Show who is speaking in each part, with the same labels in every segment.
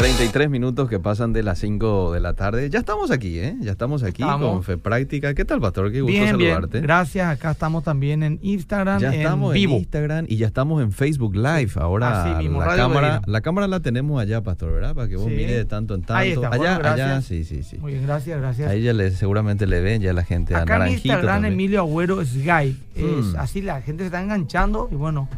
Speaker 1: 33 minutos que pasan de las 5 de la tarde. Ya estamos aquí, ¿eh? Ya estamos aquí
Speaker 2: Estamos.
Speaker 1: con Fe Práctica. ¿Qué tal, Pastor? Qué gusto
Speaker 2: Bien, bien.
Speaker 1: saludarte.
Speaker 2: Gracias. Acá estamos también en Instagram,
Speaker 1: Ya
Speaker 2: en
Speaker 1: estamos
Speaker 2: vivo.
Speaker 1: en Instagram y ya estamos en Facebook Live. Ahora
Speaker 2: Así mismo,
Speaker 1: la
Speaker 2: Radio
Speaker 1: cámara, la cámara la tenemos allá, Pastor, ¿verdad? Para que vos
Speaker 2: Sí.
Speaker 1: mires de tanto en tanto.
Speaker 2: Ahí está,
Speaker 1: allá,
Speaker 2: bueno,
Speaker 1: allá, sí, sí, sí.
Speaker 2: Muy bien, gracias, gracias.
Speaker 1: Ahí ya le, seguramente le ven ya la gente a
Speaker 2: Acá en
Speaker 1: Naranjito
Speaker 2: Instagram,
Speaker 1: también.
Speaker 2: Emilio Agüero Skype. Es
Speaker 1: Mm.
Speaker 2: así, la gente se está enganchando y bueno.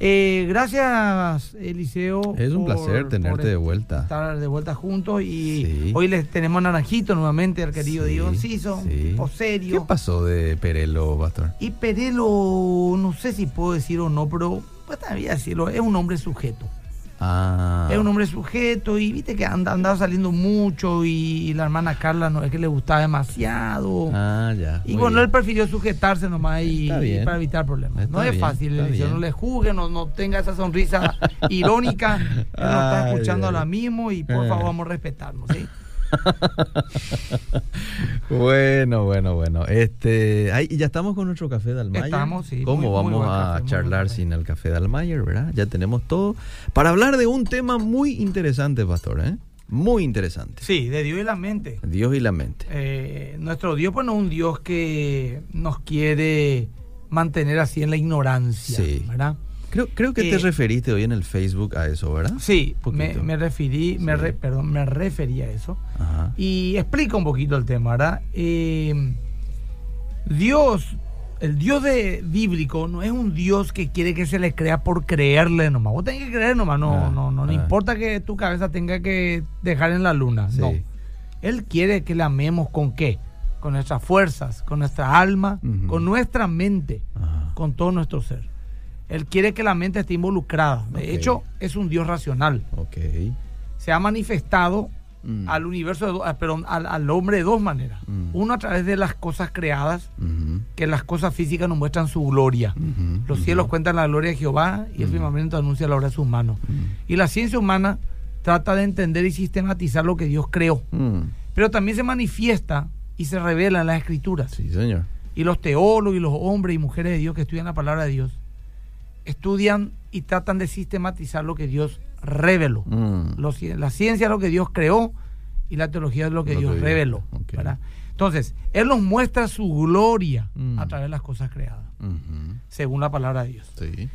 Speaker 2: Eh, gracias, Eliseo.
Speaker 1: Es un
Speaker 2: por-
Speaker 1: placer tenerte
Speaker 2: por
Speaker 1: de vuelta.
Speaker 2: Estar de vuelta juntos y
Speaker 1: Sí.
Speaker 2: hoy les tenemos a Naranjito nuevamente, al querido
Speaker 1: Sí,
Speaker 2: Diego Enciso,
Speaker 1: sí.
Speaker 2: o serio.
Speaker 1: ¿Qué pasó de Perelo, Pastor?
Speaker 2: Y Perelo, no sé si puedo decir o no, pero pues también decirlo, es un hombre sujeto.
Speaker 1: Ah.
Speaker 2: Es un hombre sujeto y viste que anda, andaba saliendo mucho y, la hermana Carla no es que le gustaba demasiado.
Speaker 1: Ah, ya.
Speaker 2: y bueno,
Speaker 1: bien.
Speaker 2: él prefirió sujetarse nomás y, para evitar problemas.
Speaker 1: Está
Speaker 2: no es fácil, Eliseo,
Speaker 1: bien.
Speaker 2: no le juzgue, no, no tenga esa sonrisa irónica. Él nos está escuchando ahora mismo y por
Speaker 1: Eh.
Speaker 2: favor vamos a respetarnos. ¿sí?
Speaker 1: Bueno, bueno, bueno. Este, ay, ya estamos con nuestro café de Almayer.
Speaker 2: Estamos, sí,
Speaker 1: ¿Cómo
Speaker 2: muy-
Speaker 1: vamos a
Speaker 2: café,
Speaker 1: charlar sin el café de Almayer, verdad? Ya tenemos todo para hablar de un tema muy interesante, pastor, ¿eh? Muy interesante.
Speaker 2: Sí, de Dios y la mente.
Speaker 1: Dios y la mente.
Speaker 2: Eh, nuestro Dios, pues no es un Dios que nos quiere mantener así en la ignorancia,
Speaker 1: Sí.
Speaker 2: ¿verdad?
Speaker 1: Creo, creo que te
Speaker 2: Eh,
Speaker 1: referiste hoy en el Facebook a eso, ¿verdad?
Speaker 2: Sí, me, me referí, me re- perdón, me referí a eso.
Speaker 1: Ajá.
Speaker 2: Y explica un poquito el tema, ¿verdad? Eh, Dios, el Dios de, bíblico no es un Dios que quiere que se le crea por creerle nomás. Vos tenés que creer nomás, no,
Speaker 1: Ah,
Speaker 2: no, no, no
Speaker 1: ah.
Speaker 2: importa que tu cabeza tenga que dejar en la luna,
Speaker 1: Sí.
Speaker 2: no. Él quiere que le amemos con qué? Con nuestras fuerzas, con nuestra alma, con nuestra mente,
Speaker 1: Ajá.
Speaker 2: con todo nuestro ser. Él quiere que la mente esté involucrada. De hecho, es un Dios racional.
Speaker 1: Ok.
Speaker 2: Se ha manifestado
Speaker 1: Mm.
Speaker 2: al universo, de do- ah, perdón, al, al hombre de dos maneras.
Speaker 1: Mm.
Speaker 2: Uno a través de las cosas creadas, que las cosas físicas nos muestran su gloria. Los cielos cuentan la gloria de Jehová y el firmamento anuncia la obra de sus manos. Y la ciencia humana trata de entender y sistematizar lo que Dios creó.
Speaker 1: Mm.
Speaker 2: Pero también se manifiesta y se revela en las escrituras.
Speaker 1: Sí, señor.
Speaker 2: Y los teólogos y los hombres y mujeres de Dios que estudian la palabra de Dios estudian y tratan de sistematizar lo que Dios reveló.
Speaker 1: Mm.
Speaker 2: La ciencia es lo que Dios creó y la teología es lo que
Speaker 1: Lo
Speaker 2: Dios
Speaker 1: que
Speaker 2: reveló. Entonces, Él nos muestra su gloria
Speaker 1: Mm.
Speaker 2: a través de las cosas creadas, según la palabra de Dios.
Speaker 1: Sí.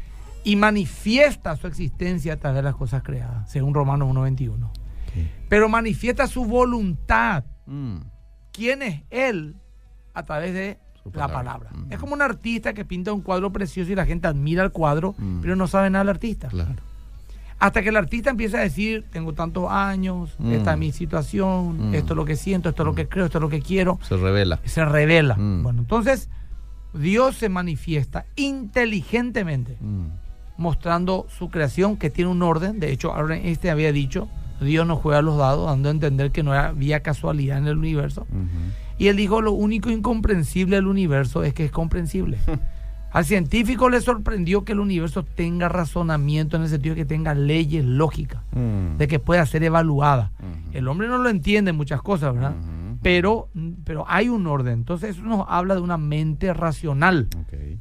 Speaker 2: Y manifiesta su existencia a través de las cosas creadas, según Romanos 1.21.
Speaker 1: Ok.
Speaker 2: Pero manifiesta su voluntad.
Speaker 1: Mm.
Speaker 2: ¿Quién es Él? A través de La
Speaker 1: palabra. Mm.
Speaker 2: Es como un artista que pinta un cuadro precioso y la gente admira el cuadro,
Speaker 1: Mm.
Speaker 2: pero no sabe nada del artista.
Speaker 1: Claro.
Speaker 2: Hasta que el artista empieza a decir, tengo tantos años,
Speaker 1: Mm.
Speaker 2: esta es mi situación, esto es lo que siento, esto es lo que creo, esto es lo que quiero,
Speaker 1: Se revela.
Speaker 2: se revela. Bueno, entonces Dios se manifiesta inteligentemente, mostrando su creación que tiene un orden. De hecho, ahora este había dicho, Dios no juega los dados, dando a entender que no había casualidad en el universo. Y él dijo, lo único incomprensible del universo es que es comprensible. Al científico le sorprendió que el universo tenga razonamiento en el sentido de que tenga leyes lógicas,
Speaker 1: Mm.
Speaker 2: de que pueda ser evaluada. El hombre no lo entiende en muchas cosas, ¿verdad? Pero, pero hay un orden. Entonces eso nos habla de una mente racional.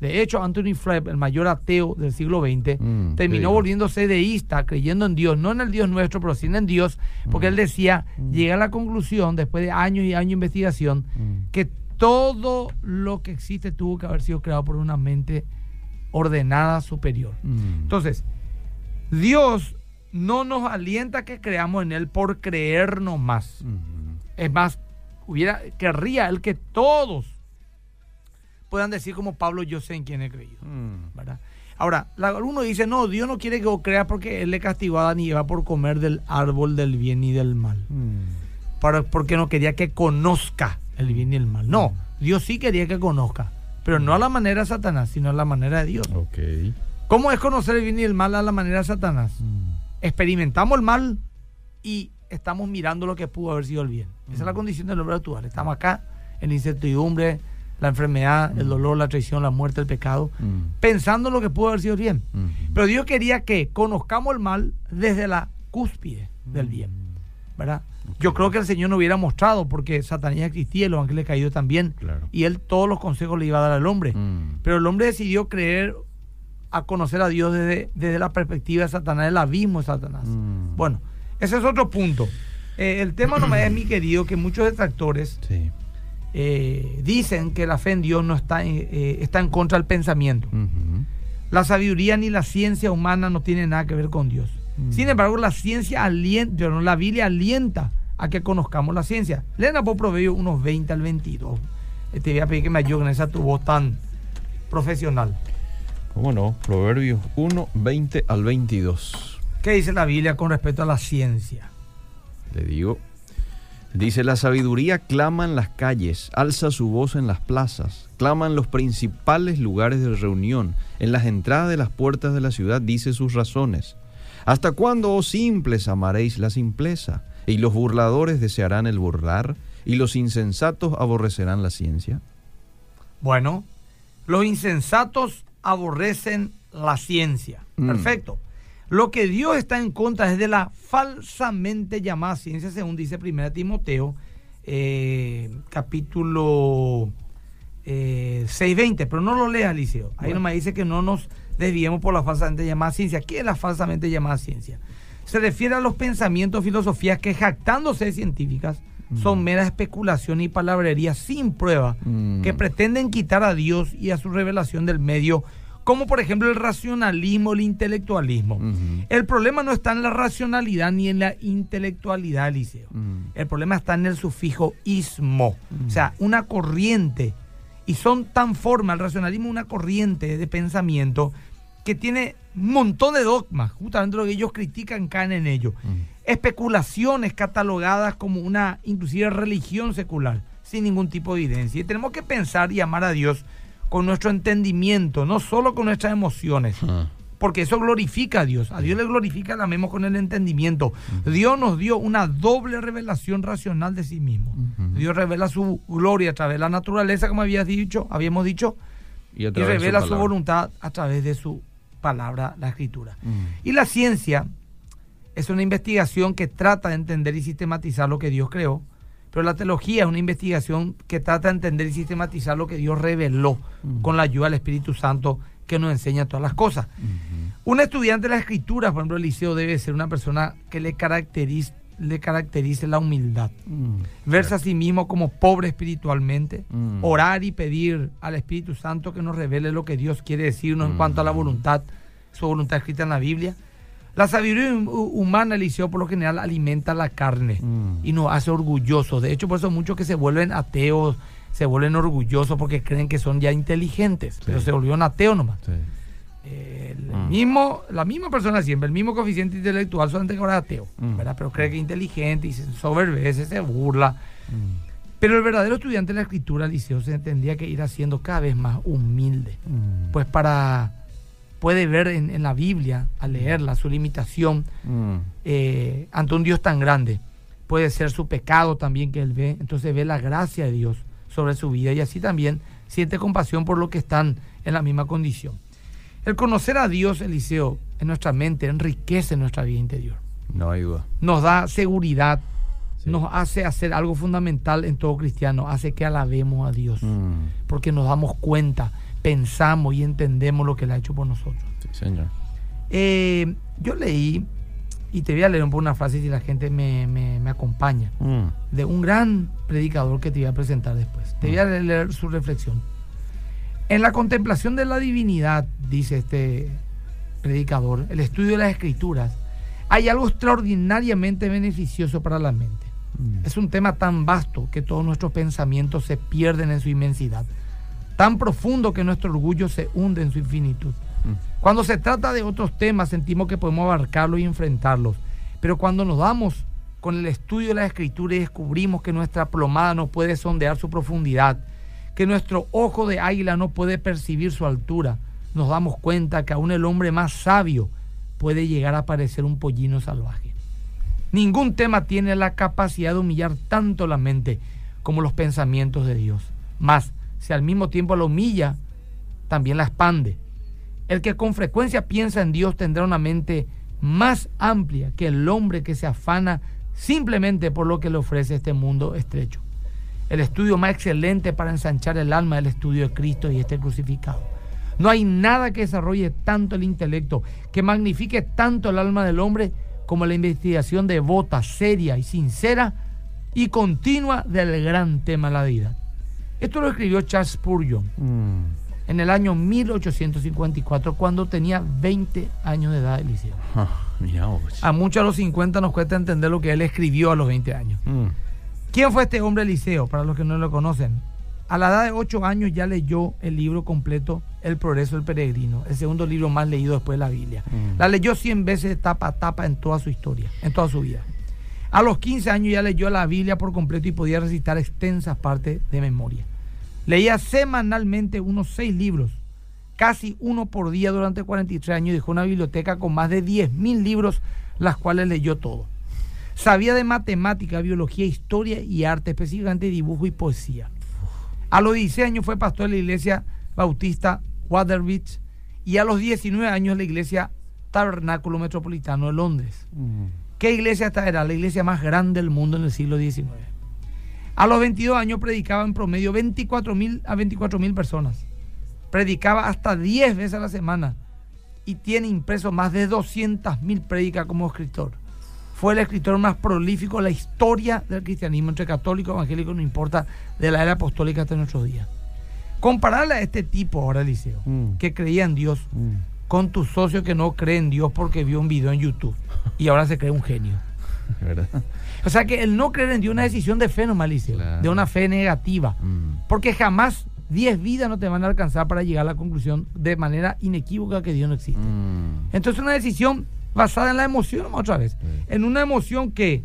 Speaker 2: De hecho, Anthony Fleck, el mayor ateo del siglo XX,
Speaker 1: Mm, ¿qué
Speaker 2: terminó volviéndose deísta, creyendo en Dios, no en el Dios nuestro, pero sí en Dios, porque
Speaker 1: Mm.
Speaker 2: él decía, llega a la conclusión, después de años y años de investigación,
Speaker 1: Mm.
Speaker 2: que todo lo que existe tuvo que haber sido creado por una mente ordenada superior.
Speaker 1: Mm.
Speaker 2: Entonces, Dios no nos alienta que creamos en Él por creernos más. Es más, hubiera, querría Él que todos puedan decir como Pablo, yo sé en quién he creído.
Speaker 1: Mm.
Speaker 2: ¿verdad? Ahora, la- uno dice, no, Dios no quiere que vos creas porque Él le castigó a Adán y Eva por comer del árbol del bien y del mal.
Speaker 1: Mm.
Speaker 2: Para, porque no quería que conozca el bien y el mal. No, Dios sí quería que conozca, pero no a la manera de Satanás, sino a la manera de Dios.
Speaker 1: Ok.
Speaker 2: ¿Cómo es conocer el bien y el mal a la manera de Satanás?
Speaker 1: Mm.
Speaker 2: Experimentamos el mal y estamos mirando lo que pudo haber sido el bien. Esa es la condición del hombre actual. Estamos acá en la incertidumbre, la enfermedad, el dolor, la traición, la muerte, el pecado, pensando lo que pudo haber sido el bien. Pero Dios quería que conozcamos el mal desde la cúspide del bien. ¿verdad? Yo creo que el Señor no hubiera mostrado porque Satanás existía y los ángeles caídos también.
Speaker 1: Claro.
Speaker 2: Y él todos los consejos le iba a dar al hombre. Pero el hombre decidió creer a conocer a Dios desde, desde la perspectiva de Satanás, el abismo de Satanás. Bueno, Ese es otro punto. Eh, el tema no me es, mi querido, que muchos detractores
Speaker 1: Sí.
Speaker 2: eh, dicen que la fe en Dios no está, en- eh, está en contra del pensamiento. La sabiduría ni la ciencia humana no tienen nada que ver con Dios.
Speaker 1: Mm.
Speaker 2: Sin embargo, la ciencia alienta, no, la Biblia alienta a que conozcamos la ciencia. Leen por Proverbios unos 20 al 22. Eh, Te voy a pedir que me ayuden en esa tu voz tan profesional.
Speaker 1: ¿Cómo no? Proverbios 1, 20 al 22.
Speaker 2: ¿Qué dice la Biblia con respecto a la ciencia?
Speaker 1: Le digo. Dice, la sabiduría clama en las calles, alza su voz en las plazas, clama en los principales lugares de reunión, en las entradas de las puertas de la ciudad, dice sus razones. ¿Hasta cuándo, oh simples, amaréis la simpleza? Y los burladores desearán el burlar, y los insensatos aborrecerán la ciencia.
Speaker 2: Bueno, los insensatos aborrecen la ciencia.
Speaker 1: Mm.
Speaker 2: Perfecto. Lo que Dios está en contra es de la falsamente llamada ciencia, según dice 1 Timoteo, eh, capítulo eh, 6.20, pero no lo lea, Liceo. Ahí
Speaker 1: Bueno.
Speaker 2: nomás dice que no nos desviemos por la falsamente llamada ciencia. ¿Qué es la falsamente llamada ciencia? Se refiere a los pensamientos, filosofías que jactándose de científicas son mera especulación y palabrería sin prueba
Speaker 1: Mm.
Speaker 2: que pretenden quitar a Dios y a su revelación del medio, como por ejemplo el racionalismo, el intelectualismo. El problema no está en la racionalidad ni en la intelectualidad, Liceo.
Speaker 1: Mm.
Speaker 2: El problema está en el sufijo ismo, o sea, una corriente. Y son tan forma, el racionalismo es una corriente de pensamiento que tiene un montón de dogmas, justamente lo que ellos critican caen en ello. Especulaciones catalogadas como una inclusive religión secular, sin ningún tipo de evidencia. Y tenemos que pensar y amar a Dios con nuestro entendimiento, no solo con nuestras emociones
Speaker 1: Ah.
Speaker 2: porque eso glorifica a Dios. A Dios le glorifica, la amemos con el entendimiento. Dios nos dio una doble revelación racional de sí mismo. Dios revela su gloria a través de la naturaleza, como habías dicho, habíamos dicho,
Speaker 1: Y,
Speaker 2: revela su, voluntad a través de su palabra, la escritura. Y la ciencia es una investigación que trata de entender y sistematizar lo que Dios creó, pero la teología es una investigación que trata de entender y sistematizar lo que Dios reveló con la ayuda del Espíritu Santo que nos enseña todas las cosas. Un estudiante de la escritura, por ejemplo, Eliseo, debe ser una persona que le caracterice, le caracterice la humildad.
Speaker 1: Mm.
Speaker 2: Verse a sí mismo como pobre espiritualmente,
Speaker 1: Mm.
Speaker 2: orar y pedir al Espíritu Santo que nos revele lo que Dios quiere decirnos en
Speaker 1: Mm.
Speaker 2: cuanto a la voluntad, su voluntad escrita en la Biblia. La sabiduría hu- humana, Eliseo, por lo general alimenta la carne
Speaker 1: Mm.
Speaker 2: y nos hace orgullosos. De hecho, por eso muchos que se vuelven ateos, se vuelven orgullosos porque creen que son ya inteligentes, pero se volvieron ateos nomás.
Speaker 1: Sí.
Speaker 2: El
Speaker 1: Mm.
Speaker 2: mismo, la misma persona siempre, el mismo coeficiente intelectual, solamente que ahora es ateo,
Speaker 1: Mm.
Speaker 2: ¿verdad? Pero cree que es inteligente y se soberbece, se burla. Pero el verdadero estudiante de la escritura, Liceo, se tendría que ir haciendo cada vez más humilde. Pues para, puede ver en, en la Biblia, al leerla, su limitación
Speaker 1: Mm.
Speaker 2: eh, ante un Dios tan grande. Puede ser su pecado también que él ve. Entonces ve la gracia de Dios sobre su vida y así también siente compasión por los que están en la misma condición. El conocer a Dios, Eliseo, en nuestra mente enriquece nuestra vida interior.
Speaker 1: No hay duda.
Speaker 2: Nos da seguridad,
Speaker 1: Sí.
Speaker 2: nos hace hacer algo fundamental en todo cristiano, hace que alabemos a Dios,
Speaker 1: Mm.
Speaker 2: porque nos damos cuenta, pensamos y entendemos lo que Él ha hecho por nosotros.
Speaker 1: Sí, señor.
Speaker 2: Eh, yo leí, y te voy a leer un poco una frase si la gente me, me- me acompaña,
Speaker 1: Mm.
Speaker 2: de un gran predicador que te voy a presentar después. Te voy a leer su reflexión. En la contemplación de la divinidad, dice este predicador, el estudio de las escrituras, hay algo extraordinariamente beneficioso para la mente.
Speaker 1: Mm.
Speaker 2: Es un tema tan vasto que todos nuestros pensamientos se pierden en su inmensidad, tan profundo que nuestro orgullo se hunde en su infinitud.
Speaker 1: Mm.
Speaker 2: Cuando se trata de otros temas sentimos que podemos abarcarlos y enfrentarlos, pero cuando nos damos con el estudio de la escritura y descubrimos que nuestra plomada no puede sondear su profundidad, que nuestro ojo de águila no puede percibir su altura, nos damos cuenta que aún el hombre más sabio puede llegar a parecer un pollino salvaje. Ningún tema tiene la capacidad de humillar tanto la mente como los pensamientos de Dios. Más, si al mismo tiempo la humilla, también la expande. El que con frecuencia piensa en Dios tendrá una mente más amplia que el hombre que se afana simplemente por lo que le ofrece este mundo estrecho. El estudio más excelente para ensanchar el alma es el estudio de Cristo y este crucificado. No hay nada que desarrolle tanto el intelecto, que magnifique tanto el alma del hombre como la investigación devota, seria y sincera y continua del gran tema de la vida. Esto lo escribió Charles Spurgeon
Speaker 1: Mm.
Speaker 2: en el año 1854, cuando tenía 20 años de edad, Eliseo.
Speaker 1: Ah.
Speaker 2: A muchos a los 50 nos cuesta entender lo que él escribió a los 20 años.
Speaker 1: Mm.
Speaker 2: ¿Quién fue este hombre Eliseo? Para los que no lo conocen. A la edad de 8 años ya leyó el libro completo El progreso del peregrino, el segundo libro más leído después de la Biblia.
Speaker 1: Mm.
Speaker 2: La leyó 100 veces de tapa a tapa en toda su historia, en toda su vida. A los 15 años ya leyó la Biblia por completo y podía recitar extensas partes de memoria. Leía semanalmente unos 6 libros, casi uno por día durante 43 años y dejó una biblioteca con más de 10.000 libros, las cuales leyó todo. Sabía de matemática, biología, historia y arte, específicamente dibujo y poesía. A los 16 años fue pastor de la iglesia bautista Waterbeach y a los 19 años la iglesia Tabernáculo Metropolitano de Londres.
Speaker 1: Mm.
Speaker 2: ¿Qué iglesia esta era? La iglesia más grande del mundo en el siglo XIX. A los 22 años predicaba en promedio 24 mil a 24 mil personas. Predicaba hasta 10 veces a la semana y tiene impreso más de 200 mil prédicas como escritor. Fue el escritor más prolífico de la historia del cristianismo entre católico, evangélico, no importa, de la era apostólica hasta nuestros días. Compararle a este tipo ahora, Eliseo,
Speaker 1: Mm.
Speaker 2: que creía en Dios,
Speaker 1: Mm.
Speaker 2: con tu socio que no cree en Dios porque vio un video en YouTube y ahora se cree un genio.
Speaker 1: ¿Verdad?
Speaker 2: O sea que el no creer en Dios es una decisión de fe, no Eliseo,
Speaker 1: Claro.
Speaker 2: de una fe negativa.
Speaker 1: Mm.
Speaker 2: Porque jamás 10 vidas no te van a alcanzar para llegar a la conclusión de manera inequívoca que Dios no existe.
Speaker 1: Mm.
Speaker 2: Entonces una decisión basada en la emoción, otra vez,
Speaker 1: Sí.
Speaker 2: en una emoción que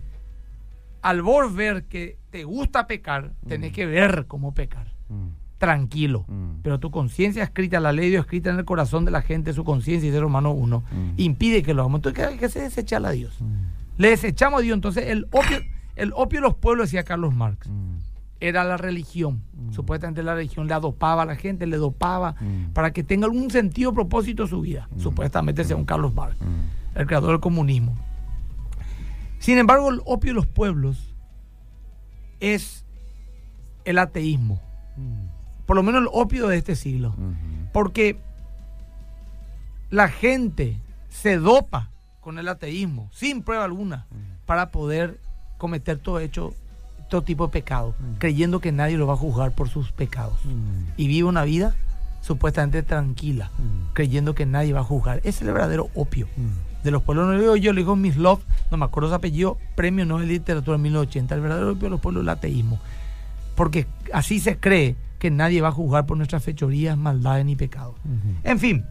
Speaker 2: al vos ver que te gusta pecar, tenés que ver cómo pecar,
Speaker 1: Mm.
Speaker 2: tranquilo.
Speaker 1: Mm.
Speaker 2: Pero tu conciencia escrita, la ley de Dios escrita en el corazón de la gente, su conciencia, dice Romano 1,
Speaker 1: Mm.
Speaker 2: impide que lo hagamos. Entonces hay que se desecharla a Dios. Le desechamos a Dios. Entonces el opio, el opio de los pueblos, decía Carlos Marx,
Speaker 1: Mm.
Speaker 2: era la religión.
Speaker 1: Mm.
Speaker 2: Supuestamente la religión le adopaba a la gente, le dopaba
Speaker 1: Mm.
Speaker 2: para que tenga algún sentido, propósito su vida. Supuestamente según Carlos Marx, el creador del comunismo. Sin embargo, el opio de los pueblos es el ateísmo. Por lo menos el opio de este siglo. Porque la gente se dopa con el ateísmo, sin prueba alguna, para poder cometer todo hecho, todo tipo de pecado, creyendo que nadie lo va a juzgar por sus pecados. Y vive una vida supuestamente tranquila, creyendo que nadie va a juzgar. Ese es el verdadero opio de los pueblos. No lo digo yo, lo digo Miss Love, no me acuerdo su apellido, Premio Nobel de Literatura en 1980. El verdadero opio de los pueblos es el ateísmo. Porque así se cree que nadie va a juzgar por nuestras fechorías, maldades ni pecados. En fin,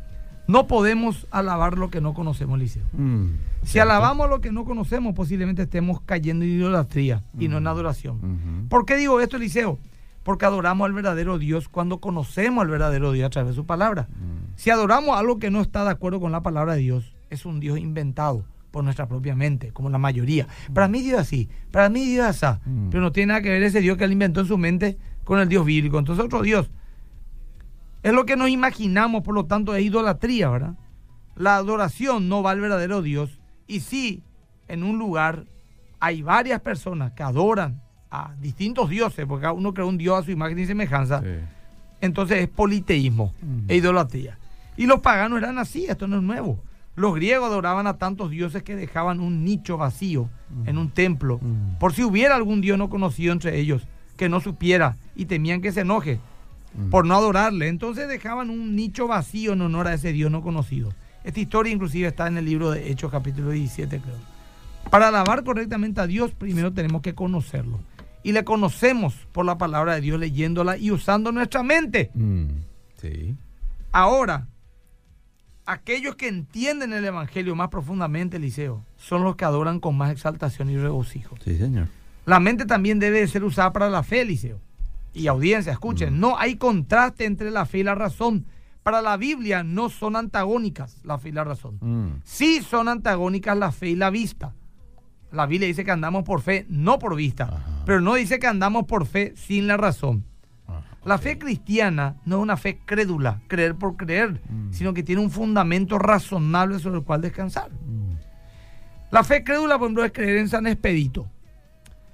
Speaker 2: no podemos alabar lo que no conocemos, Liceo.
Speaker 1: Mm.
Speaker 2: Si
Speaker 1: Cierto.
Speaker 2: alabamos lo que no conocemos, posiblemente estemos cayendo en idolatría y no en
Speaker 1: Ujú.
Speaker 2: adoración. ¿Por qué digo esto, Eliseo? Porque adoramos al verdadero Dios cuando conocemos al verdadero Dios a través de su palabra.
Speaker 1: Mm.
Speaker 2: Si adoramos algo que no está de acuerdo con la palabra de Dios, es un Dios inventado por nuestra propia mente, como la mayoría. Para mí Dios es así, para mí Dios es así,
Speaker 1: Mm.
Speaker 2: pero no tiene nada que ver ese Dios que él inventó en su mente con el Dios bíblico. Entonces otro Dios. Es lo que nos imaginamos, por lo tanto es idolatría, ¿verdad? La adoración no va al verdadero Dios. Y si en un lugar hay varias personas que adoran a distintos dioses, porque cada uno crea un Dios a su imagen y semejanza,
Speaker 1: Sí.
Speaker 2: entonces es politeísmo
Speaker 1: Mm.
Speaker 2: e idolatría. Y los paganos eran así, esto no es nuevo. Los griegos adoraban a tantos dioses que dejaban un nicho vacío
Speaker 1: Mm.
Speaker 2: en un templo,
Speaker 1: Mm.
Speaker 2: por si hubiera algún dios no conocido entre ellos, que no supiera y temían que se enoje
Speaker 1: Mm.
Speaker 2: por no adorarle. Entonces dejaban un nicho vacío en honor a ese dios no conocido. Esta historia inclusive está en el libro de Hechos capítulo 17, creo. Para alabar correctamente a Dios, primero tenemos que conocerlo. Y le conocemos por la palabra de Dios leyéndola y usando nuestra mente.
Speaker 1: Mm. Sí.
Speaker 2: Ahora, aquellos que entienden el Evangelio más profundamente, Eliseo, son los que adoran con más exaltación y regocijo.
Speaker 1: Sí, señor.
Speaker 2: La mente también debe de ser usada para la fe, Eliseo. Y audiencia, escuchen,
Speaker 1: Mm.
Speaker 2: no hay contraste entre la fe y la razón. Para la Biblia no son antagónicas la fe y la razón.
Speaker 1: Mm.
Speaker 2: Sí son antagónicas la fe y la vista. La Biblia dice que andamos por fe, no por vista.
Speaker 1: Ajá.
Speaker 2: Pero no dice que andamos por fe sin la razón.
Speaker 1: Ah,
Speaker 2: La fe cristiana no es una fe crédula, creer por creer,
Speaker 1: Mm.
Speaker 2: sino que tiene un fundamento razonable sobre el cual descansar.
Speaker 1: Mm.
Speaker 2: La fe crédula, por ejemplo, es creer en San Expedito.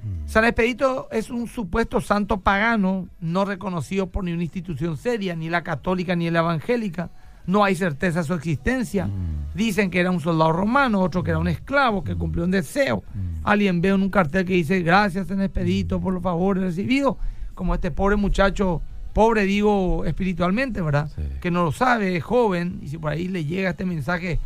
Speaker 1: Mm.
Speaker 2: San Expedito es un supuesto santo pagano, no reconocido por ni una institución seria, ni la católica ni la evangélica. no hay certeza de su existencia.
Speaker 1: Mm.
Speaker 2: Dicen que era un soldado romano, otro que era un esclavo, que cumplió un deseo. Alguien ve en un cartel que dice, gracias en expedito por los favores recibidos, como este pobre muchacho, pobre digo espiritualmente, ¿verdad?
Speaker 1: Sí.
Speaker 2: Que no lo sabe, es joven, y si por ahí le llega este mensaje,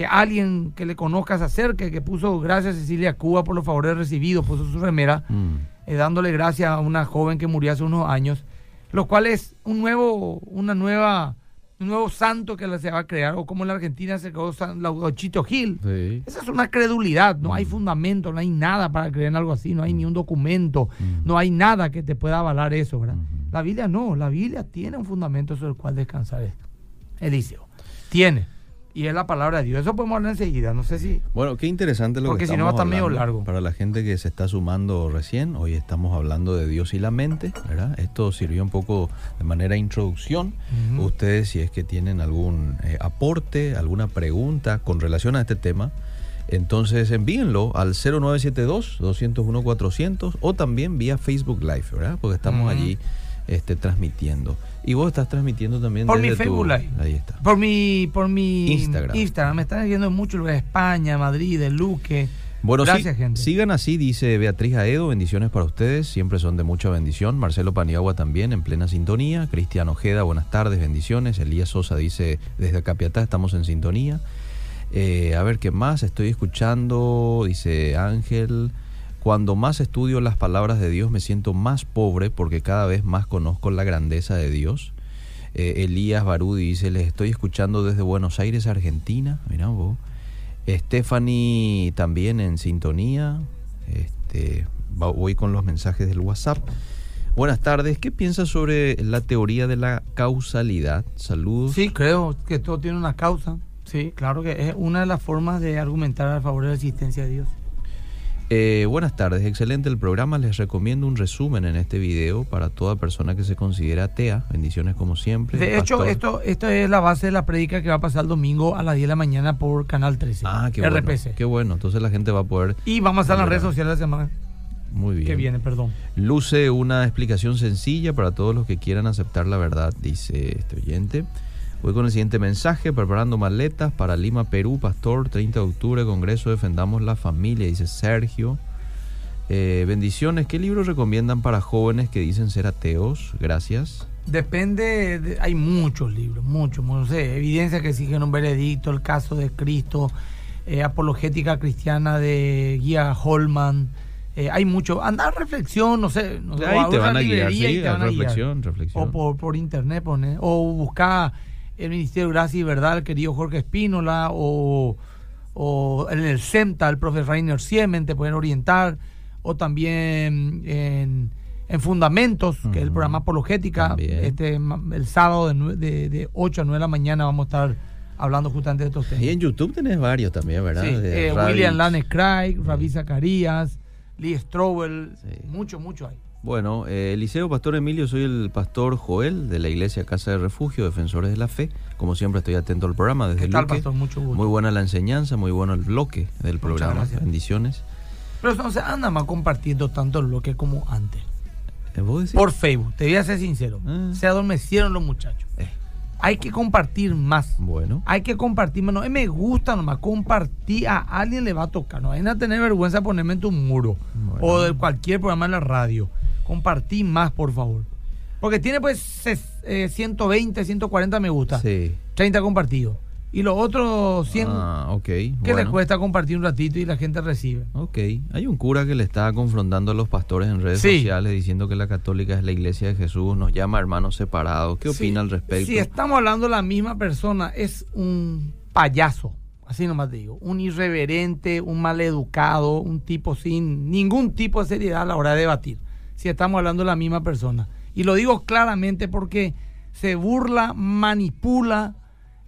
Speaker 2: que alguien que le conozca se acerque, que puso gracias Cecilia Cuba por los favores recibidos, puso su remera,
Speaker 1: Mm.
Speaker 2: eh, dándole gracias a una joven que murió hace unos años, lo cual es un nuevo, una nueva, un nuevo santo que se va a crear, o como en la Argentina se creó San Gil.
Speaker 1: Sí.
Speaker 2: Esa es una credulidad, no
Speaker 1: Mm.
Speaker 2: hay fundamento, no hay nada para creer en algo así, no hay ni un documento,
Speaker 1: Mm.
Speaker 2: no hay nada que te pueda avalar eso, ¿verdad? La Biblia no, la Biblia tiene un fundamento sobre el cual descansar Eliseo. Tiene. Y es la palabra de Dios. Eso podemos hablar enseguida, no sé si...
Speaker 1: Bueno, qué interesante lo
Speaker 2: Porque
Speaker 1: que
Speaker 2: si no va a
Speaker 1: estamos
Speaker 2: estar medio largo.
Speaker 1: Para la gente que se está sumando recién, hoy estamos hablando de Dios y la mente, ¿verdad? Esto sirvió un poco de manera introducción. Ustedes, si es que tienen algún eh, aporte, alguna pregunta con relación a este tema, entonces envíenlo al 0972-201-400 o también vía Facebook Live, ¿verdad? Porque estamos allí este, transmitiendo. Y vos estás transmitiendo también
Speaker 2: Por mi
Speaker 1: tu-
Speaker 2: Facebook Live.
Speaker 1: Ahí está.
Speaker 2: Por mi, por mi
Speaker 1: Instagram.
Speaker 2: Instagram. Me están viendo mucho de España, Madrid, de Luque.
Speaker 1: Bueno, sí,
Speaker 2: Gracias, gente.
Speaker 1: sigan así, dice Beatriz Aedo, bendiciones para ustedes, siempre son de mucha bendición. Marcelo Paniagua también, en plena sintonía. Cristian Ojeda, buenas tardes, bendiciones. Elías Sosa dice, desde Capiatá estamos en sintonía. Eh, a ver, ¿qué más? Estoy escuchando, dice Ángel, cuando más estudio las palabras de Dios me siento más pobre porque cada vez más conozco la grandeza de Dios. Eh, Elías Barudi dice, les estoy escuchando desde Buenos Aires, Argentina. Mirá vos. Stephanie también en sintonía. Este, voy con los mensajes del WhatsApp. Buenas tardes. ¿Qué piensas sobre la teoría de la causalidad? Saludos.
Speaker 2: Sí, creo que todo tiene una causa. Sí, claro que es una de las formas de argumentar a favor de la existencia de Dios.
Speaker 1: Eh, buenas tardes, excelente el programa. Les recomiendo un resumen en este video para toda persona que se considera atea. Bendiciones como siempre.
Speaker 2: De hecho,
Speaker 1: Pastor.
Speaker 2: esto, esto es la base de la prédica que va a pasar el domingo a las 10 de la mañana por Canal 13.
Speaker 1: Ah, qué bueno.
Speaker 2: RPC.
Speaker 1: Qué bueno. Entonces la gente va a poder.
Speaker 2: Y vamos a estar en las redes sociales la semana
Speaker 1: Muy bien.
Speaker 2: que viene, perdón.
Speaker 1: Luce una explicación sencilla para todos los que quieran aceptar la verdad, dice este oyente. Voy con el siguiente mensaje, preparando maletas para Lima, Perú, Pastor, 30 de octubre, Congreso Defendamos la Familia, dice Sergio. Eh, bendiciones, ¿qué libros recomiendan para jóvenes que dicen ser ateos? Gracias.
Speaker 2: Depende, de- hay muchos libros, muchos, no sé, evidencia que exigen un veredicto, el caso de Cristo, eh, apologética cristiana de Guía Holman, eh, hay mucho, anda reflexión, no sé, no sé,
Speaker 1: Ahí te van a guiar, sí,
Speaker 2: te van a guiar.
Speaker 1: reflexión, reflexión.
Speaker 2: O por, por internet pone, o buscar el Ministerio de Gracia y Verdad, el querido Jorge Espínola, o, o en el CEMTA, el profe Rainer Siemen, te pueden orientar, o también en, en Fundamentos, que es el programa Apologética,
Speaker 1: También.
Speaker 2: este el sábado de, de, de 8 a 9 de la mañana vamos a estar hablando justamente de estos temas.
Speaker 1: Y en YouTube tenés varios también, ¿verdad?
Speaker 2: Sí, eh. William Lane Craig, Ravi Zacarías, Lee Strobel,
Speaker 1: Sí.
Speaker 2: mucho, mucho hay.
Speaker 1: Bueno, eh, Eliseo Pastor Emilio, soy el pastor Joel de la Iglesia Casa de Refugio, Defensores de la Fe. Como siempre estoy atento al programa desde
Speaker 2: ¿Qué tal,
Speaker 1: Luque.
Speaker 2: pastor? Mucho gusto.
Speaker 1: Muy buena la enseñanza, muy bueno el bloque del
Speaker 2: Muchas
Speaker 1: programa.
Speaker 2: gracias.
Speaker 1: Bendiciones.
Speaker 2: Pero se anda más compartiendo tanto lo que como antes.
Speaker 1: Eh.
Speaker 2: Por Facebook, te voy a ser sincero.
Speaker 1: Ah.
Speaker 2: Se adormecieron los muchachos.
Speaker 1: Eh,
Speaker 2: Hay que compartir más.
Speaker 1: bueno.
Speaker 2: Hay que compartir menos. Eh, me gusta nomás. Compartir a alguien le va a tocar. No vayan a tener vergüenza de ponerme en tu muro.
Speaker 1: Bueno.
Speaker 2: O de cualquier programa en la radio. Compartí más, por favor. Porque tiene pues eh, 120, 140 me gusta.
Speaker 1: Sí.
Speaker 2: 30 compartidos. Y los otros 100
Speaker 1: Ah, ok.
Speaker 2: que
Speaker 1: bueno.
Speaker 2: les cuesta compartir un ratito y la gente recibe.
Speaker 1: Ok. Hay un cura que le está confrontando a los pastores en redes
Speaker 2: Sí.
Speaker 1: sociales diciendo que la católica es la iglesia de Jesús, nos llama hermanos separados. ¿Qué
Speaker 2: Sí,
Speaker 1: opina al respecto?
Speaker 2: Si estamos hablando de la misma persona, es un payaso, así nomás te digo, un irreverente, un maleducado, un tipo sin ningún tipo de seriedad a la hora de debatir. Si estamos hablando de la misma persona. Y lo digo claramente porque se burla, manipula.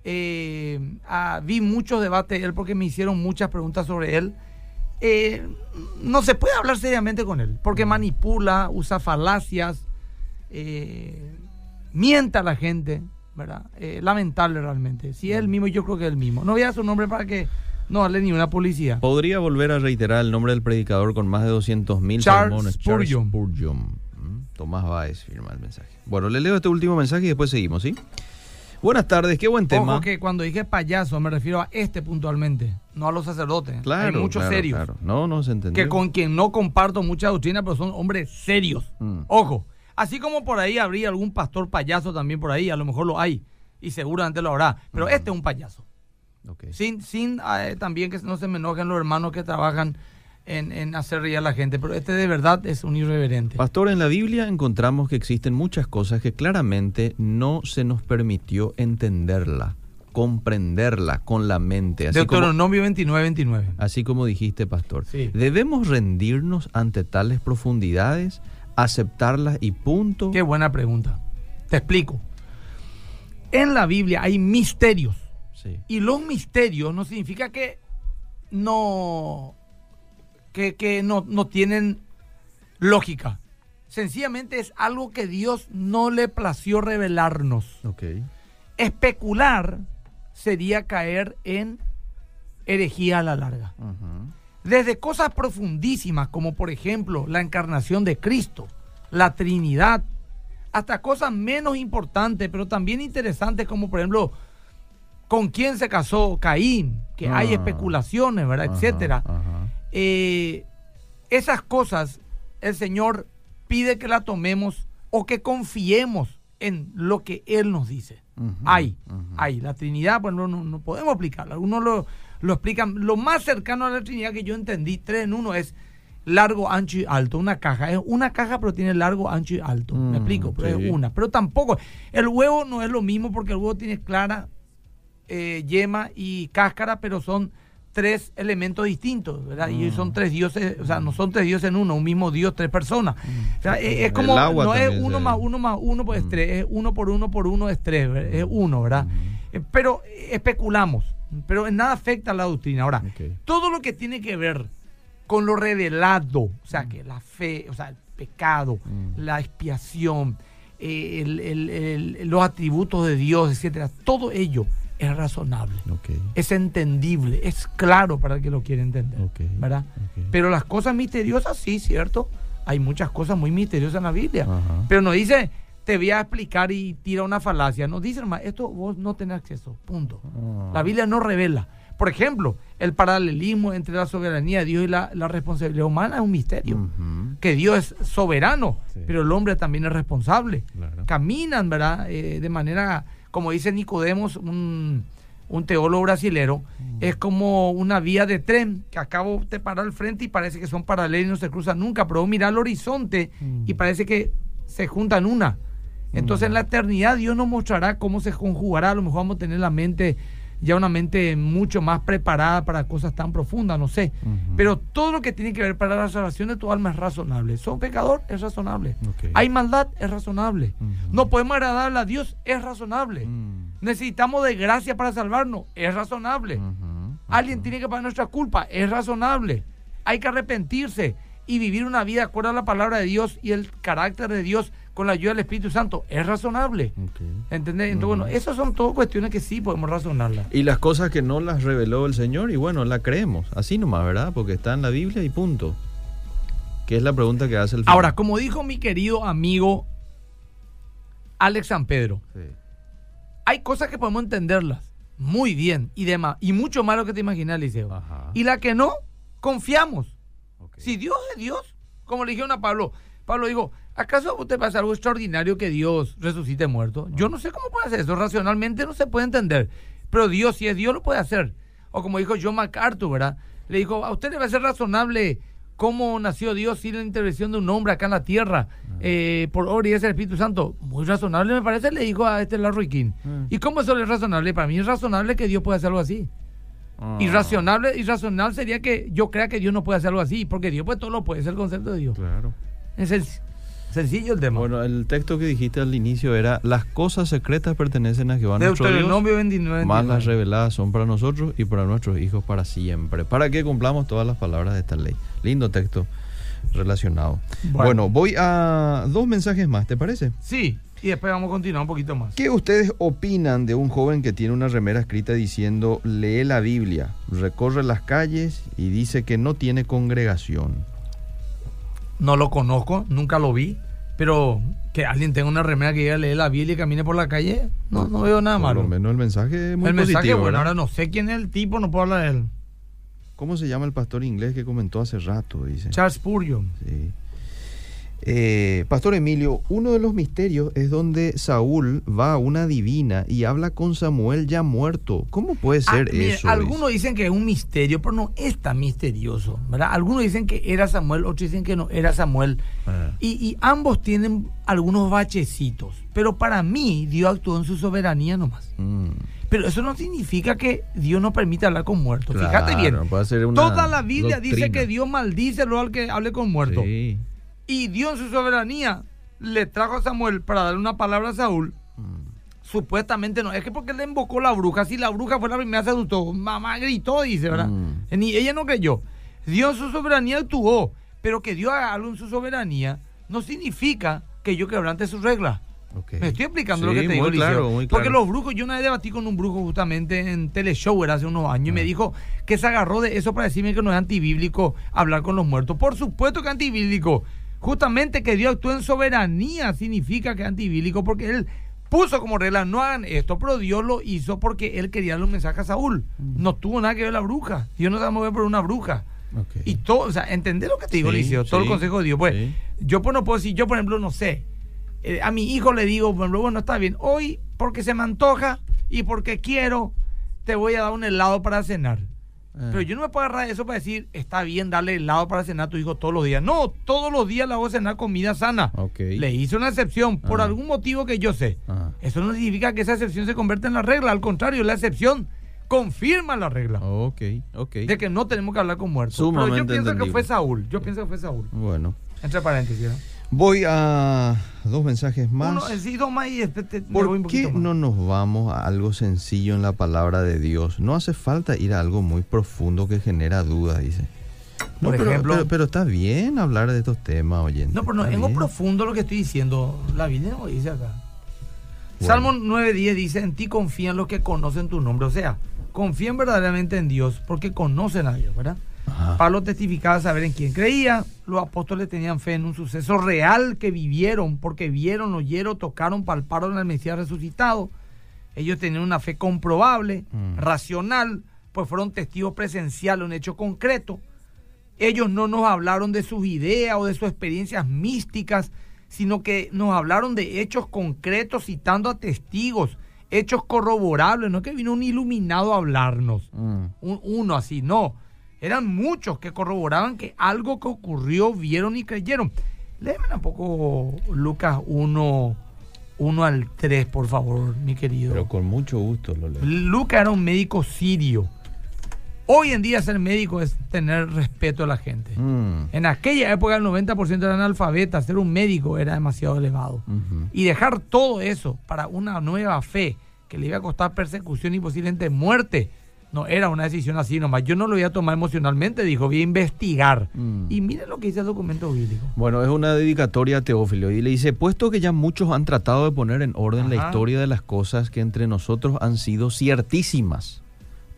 Speaker 2: eh, ah, vi muchos debates de él porque me hicieron muchas preguntas sobre él. Eh, no se puede hablar seriamente con él porque manipula, usa falacias, eh, mienta a la gente, ¿verdad? Eh, lamentable realmente. Si es el mismo, yo creo que es el mismo. No voy a su nombre para que no darle ni una publicidad.
Speaker 1: ¿Podría volver a reiterar el nombre del predicador con más de 200 mil
Speaker 2: Charles
Speaker 1: sermones?
Speaker 2: Spurgeon.
Speaker 1: Spurgeon. Mm, Tomás Báez firma el mensaje. Bueno, le leo este último mensaje y después seguimos, ¿sí? Buenas tardes, qué buen tema.
Speaker 2: Ojo que cuando dije payaso me refiero a este puntualmente, no a los sacerdotes.
Speaker 1: Claro,
Speaker 2: Hay muchos
Speaker 1: claro,
Speaker 2: serios.
Speaker 1: claro. No, no se entendió.
Speaker 2: Que con quien no comparto mucha doctrina, pero son hombres serios.
Speaker 1: Mm.
Speaker 2: Ojo, así como por ahí habría algún pastor payaso también por ahí, a lo mejor lo hay. Y seguramente lo habrá. Pero este es un payaso.
Speaker 1: Ok.
Speaker 2: Sin, sin eh, también que no se me enojen los hermanos que trabajan en, en hacer reír a la gente. Pero este de verdad es un irreverente.
Speaker 1: Pastor, en la Biblia encontramos que existen muchas cosas que claramente no se nos permitió entenderla, comprenderla con la mente. Así como,
Speaker 2: Deuteronomio 29, 29.
Speaker 1: así como dijiste, Pastor.
Speaker 2: Sí.
Speaker 1: ¿Debemos rendirnos ante tales profundidades, aceptarlas y punto?
Speaker 2: Qué buena pregunta. Te explico. En la Biblia hay misterios.
Speaker 1: Sí.
Speaker 2: Y los misterios no significa que no, que, que no, no tienen lógica. Sencillamente es algo que Dios no le plació revelarnos.
Speaker 1: Ok.
Speaker 2: Especular sería caer en herejía a la larga. Desde cosas profundísimas como por ejemplo la encarnación de Cristo, la Trinidad, hasta cosas menos importantes pero también interesantes como por ejemplo con quién se casó Caín, que hay
Speaker 1: Ah.
Speaker 2: especulaciones, ¿verdad?
Speaker 1: Ajá,
Speaker 2: Etcétera.
Speaker 1: ajá.
Speaker 2: Eh, esas cosas el Señor pide que la tomemos o que confiemos en lo que Él nos dice. Hay, hay. La Trinidad, pues no, no, no podemos explicarla. Algunos lo, lo explican. Lo más cercano a la Trinidad que yo entendí, tres en uno, es largo, ancho y alto. Una caja. Es una caja, pero tiene largo, ancho y alto.
Speaker 1: Mm,
Speaker 2: ¿Me explico? Pero
Speaker 1: sí.
Speaker 2: es una. Pero tampoco. El huevo no es lo mismo porque el huevo tiene clara, eh, yema y cáscara, pero son tres elementos distintos, ¿verdad? Y
Speaker 1: Mm.
Speaker 2: son tres dioses, o sea, no son tres dioses en uno, un mismo Dios, tres personas. O sea, es, como, no es uno más uno más uno, pues es
Speaker 1: Mm.
Speaker 2: tres, es uno por uno por uno es tres, es uno, ¿verdad? Eh, Pero especulamos, pero en nada afecta a la doctrina. Ahora, todo lo que tiene que ver con lo revelado, o sea, que la fe, o sea, el pecado,
Speaker 1: Mm.
Speaker 2: la expiación, eh, el- el- el- los atributos de Dios, etcétera, todo ello es razonable, es entendible, es claro para el que lo quiere entender, ¿verdad? Pero las cosas misteriosas, sí, cierto, hay muchas cosas muy misteriosas en la Biblia,
Speaker 1: Ajá.
Speaker 2: pero no dice, te voy a explicar y tira una falacia, no dice, hermano, esto vos no tenés acceso, punto.
Speaker 1: Ah.
Speaker 2: La Biblia no revela. Por ejemplo, el paralelismo entre la soberanía de Dios y la, la responsabilidad humana es un misterio. Que Dios es soberano,
Speaker 1: Sí.
Speaker 2: pero el hombre también es responsable.
Speaker 1: Claro.
Speaker 2: Caminan, ¿verdad? Eh, de manera, como dice Nicodemos, un, un teólogo brasilero,
Speaker 1: Mm.
Speaker 2: es como una vía de tren que acabo te para al frente y parece que son paralelos y no se cruzan nunca, pero mirás al horizonte
Speaker 1: Mm.
Speaker 2: y parece que se juntan una. Entonces en la eternidad Dios nos mostrará cómo se conjugará, a lo mejor vamos a tener la mente, ya una mente mucho más preparada para cosas tan profundas, no sé. Pero todo lo que tiene que ver para la salvación de tu alma es razonable. Son pecador, es razonable. Hay maldad, es razonable. No podemos agradarle a Dios, es razonable.
Speaker 1: Mm.
Speaker 2: Necesitamos de gracia para salvarnos, es razonable. Alguien tiene que pagar nuestra culpa, es razonable. Hay que arrepentirse y vivir una vida acorde a la palabra de Dios y el carácter de Dios con la ayuda del Espíritu Santo, es razonable.
Speaker 1: Ok.
Speaker 2: ¿Entendés? Entonces, bueno, esas son todas cuestiones que sí podemos razonarlas.
Speaker 1: Y las cosas que no las reveló el Señor, y bueno, la creemos. Así nomás, ¿verdad? Porque está en la Biblia y punto. Que es la pregunta que hace el final.
Speaker 2: Ahora, como dijo mi querido amigo Alex San Pedro,
Speaker 1: Sí.
Speaker 2: hay cosas que podemos entenderlas muy bien y demás, y mucho más lo que te imaginas, Liceo.
Speaker 1: Ajá.
Speaker 2: Y la que no, confiamos. Si Dios es Dios, como le dijeron a Pablo, Pablo dijo, ¿acaso a usted pasa algo extraordinario que Dios resucite muerto? Yo no sé cómo puede hacer eso, racionalmente no se puede entender, pero Dios, si es Dios, lo puede hacer. O como dijo John MacArthur, ¿verdad? Le dijo, a usted le va a ser razonable cómo nació Dios sin la intervención de un hombre acá en la tierra, eh, por obra y gracia del Espíritu Santo. Muy razonable me parece, le dijo a este Larry King.
Speaker 1: Mm.
Speaker 2: ¿Y cómo eso es razonable? Para mí es razonable que Dios pueda hacer algo así.
Speaker 1: Ah.
Speaker 2: Irracionable, irracional sería que yo crea que Dios no puede hacer algo así, porque Dios pues todo lo puede, es el concepto de Dios.
Speaker 1: Claro.
Speaker 2: Es sen- sencillo el tema.
Speaker 1: Bueno, el texto que dijiste al inicio era: Las cosas secretas pertenecen a Jehová nuestro Dios.
Speaker 2: Deuteronomio 29.
Speaker 1: Más las
Speaker 2: 29.
Speaker 1: reveladas son para nosotros y para nuestros hijos para siempre. Para que cumplamos todas las palabras de esta ley. Lindo texto relacionado.
Speaker 2: Bueno.
Speaker 1: Bueno, voy a dos mensajes más, ¿te parece?
Speaker 2: Sí, y después vamos a continuar un poquito más.
Speaker 1: ¿Qué ustedes opinan de un joven que tiene una remera escrita diciendo lee la Biblia, recorre las calles y dice que no tiene congregación?
Speaker 2: No lo conozco, nunca lo vi, Pero que alguien tenga una remera que diga leer la Biblia y camine por la calle, no, no veo nada
Speaker 1: Por
Speaker 2: malo.
Speaker 1: lo menos el mensaje es muy
Speaker 2: el
Speaker 1: positivo.
Speaker 2: mensaje, bueno,
Speaker 1: ¿verdad?
Speaker 2: ahora no sé quién es el tipo, no puedo hablar de él.
Speaker 1: ¿Cómo se llama el pastor inglés que comentó hace rato? Dice.
Speaker 2: Charles Spurgeon.
Speaker 1: Sí. Eh, pastor Emilio, uno de los misterios es donde Saúl va a una divina y habla con Samuel ya muerto. ¿Cómo puede ser
Speaker 2: Ah, mire,
Speaker 1: eso?
Speaker 2: algunos
Speaker 1: dice?
Speaker 2: dicen que es un misterio, pero no es tan misterioso, ¿verdad? Algunos dicen que era Samuel, otros dicen que no era Samuel.
Speaker 1: Ah,
Speaker 2: Y, y ambos tienen algunos bachecitos. Pero para mí, Dios actuó en su soberanía nomás.
Speaker 1: mm,
Speaker 2: Pero eso no significa que Dios no permite hablar con muertos.
Speaker 1: claro,
Speaker 2: Fíjate bien.
Speaker 1: puede ser una
Speaker 2: Toda la Biblia dice que Dios maldice lo al que hable con muertos.
Speaker 1: Sí.
Speaker 2: Y Dios en su soberanía le trajo a Samuel para darle una palabra a Saúl.
Speaker 1: Mm,
Speaker 2: Supuestamente no, es que porque le invocó la bruja, si la bruja fue la primera seductor, mamá gritó, dice, ¿verdad?
Speaker 1: Mm.
Speaker 2: Ni ella no creyó. Dios en su soberanía actuó, pero que Dios haga algo en su soberanía no significa que yo quebrante sus reglas. Me estoy explicando
Speaker 1: Sí,
Speaker 2: lo que te digo,
Speaker 1: claro, muy
Speaker 2: Porque
Speaker 1: claro.
Speaker 2: los brujos, yo una vez debatí con un brujo justamente en Teleshow, era hace unos años, y me
Speaker 1: Ah.
Speaker 2: dijo que se agarró de eso para decirme que no es antibíblico hablar con los muertos. Por supuesto que es antibíblico. Justamente que Dios actúa en soberanía significa que es antibíblico, porque Él puso como regla, no hagan esto, pero Dios lo hizo porque Él quería darle un mensaje a Saúl.
Speaker 1: Mm.
Speaker 2: No tuvo nada que ver la bruja. Dios no se va a mover por una bruja.
Speaker 1: Ok.
Speaker 2: Y todo, o sea, ¿entendés lo que te digo,
Speaker 1: Sí?
Speaker 2: Todo el consejo de Dios. Pues,
Speaker 1: sí.
Speaker 2: yo pues no puedo decir, yo por ejemplo, no sé. eh, a mi hijo le digo, por ejemplo, bueno, está bien, hoy porque se me antoja y porque quiero, te voy a dar un helado para cenar. Pero yo no me puedo agarrar eso para decir, está bien darle helado para cenar a tu hijo todos los días. No, todos los días le hago cenar comida sana. Le hice una excepción por algún motivo que yo sé.
Speaker 1: Ajá.
Speaker 2: Eso no significa que esa excepción se convierta en la regla. Al contrario, la excepción confirma la regla
Speaker 1: Ok, ok.
Speaker 2: de que no tenemos que hablar con muertos. Pero yo pienso que fue Saúl. Yo pienso que fue Saúl.
Speaker 1: Bueno.
Speaker 2: Entre paréntesis. ¿no?
Speaker 1: Voy a dos mensajes más.
Speaker 2: Uno, sí, dos más y después te, me voy
Speaker 1: ¿Por
Speaker 2: un
Speaker 1: qué
Speaker 2: más.
Speaker 1: no nos vamos a algo sencillo en la palabra de Dios? No hace falta ir a algo muy profundo que genera dudas, dice. No,
Speaker 2: Por
Speaker 1: pero,
Speaker 2: ejemplo-
Speaker 1: pero, pero está bien hablar de estos temas, oyente.
Speaker 2: No, pero no, es algo profundo lo que estoy diciendo. La Biblia no dice acá.
Speaker 1: Bueno.
Speaker 2: Salmo 9.10 dice, en ti confían los que conocen tu nombre. O sea, confían verdaderamente en Dios porque conocen a Dios, ¿verdad?
Speaker 1: Ajá.
Speaker 2: Pablo testificaba saber en quién creía. Los apóstoles tenían fe en un suceso real que vivieron porque vieron, oyeron, tocaron, palparon al Mesías resucitado. Ellos tenían una fe comprobable,
Speaker 1: Mm.
Speaker 2: racional, pues fueron testigos presenciales de un hecho concreto. Ellos no nos hablaron de sus ideas o de sus experiencias místicas, sino que nos hablaron de hechos concretos citando a testigos, hechos corroborables, no es que vino un iluminado a hablarnos
Speaker 1: Mm.
Speaker 2: un- uno así, no. Eran muchos que corroboraban que algo que ocurrió, vieron y creyeron. Léeme un poco Lucas 1, 1 al 3, por favor, mi querido.
Speaker 1: Pero con mucho gusto lo leo.
Speaker 2: Lucas era un médico sirio. Hoy en día ser médico es tener respeto a la gente.
Speaker 1: Mm.
Speaker 2: En aquella época el 90% eran analfabetas, ser un médico era demasiado elevado. Y dejar todo eso para una nueva fe que le iba a costar persecución y posiblemente muerte, no era una decisión así nomás. Yo no lo voy a tomar emocionalmente, dijo, voy a investigar.
Speaker 1: Mm.
Speaker 2: Y mire lo que dice el documento bíblico.
Speaker 1: Bueno, es una dedicatoria a Teófilo y le dice, puesto que ya muchos han tratado de poner en orden la historia de las cosas que entre nosotros han sido ciertísimas,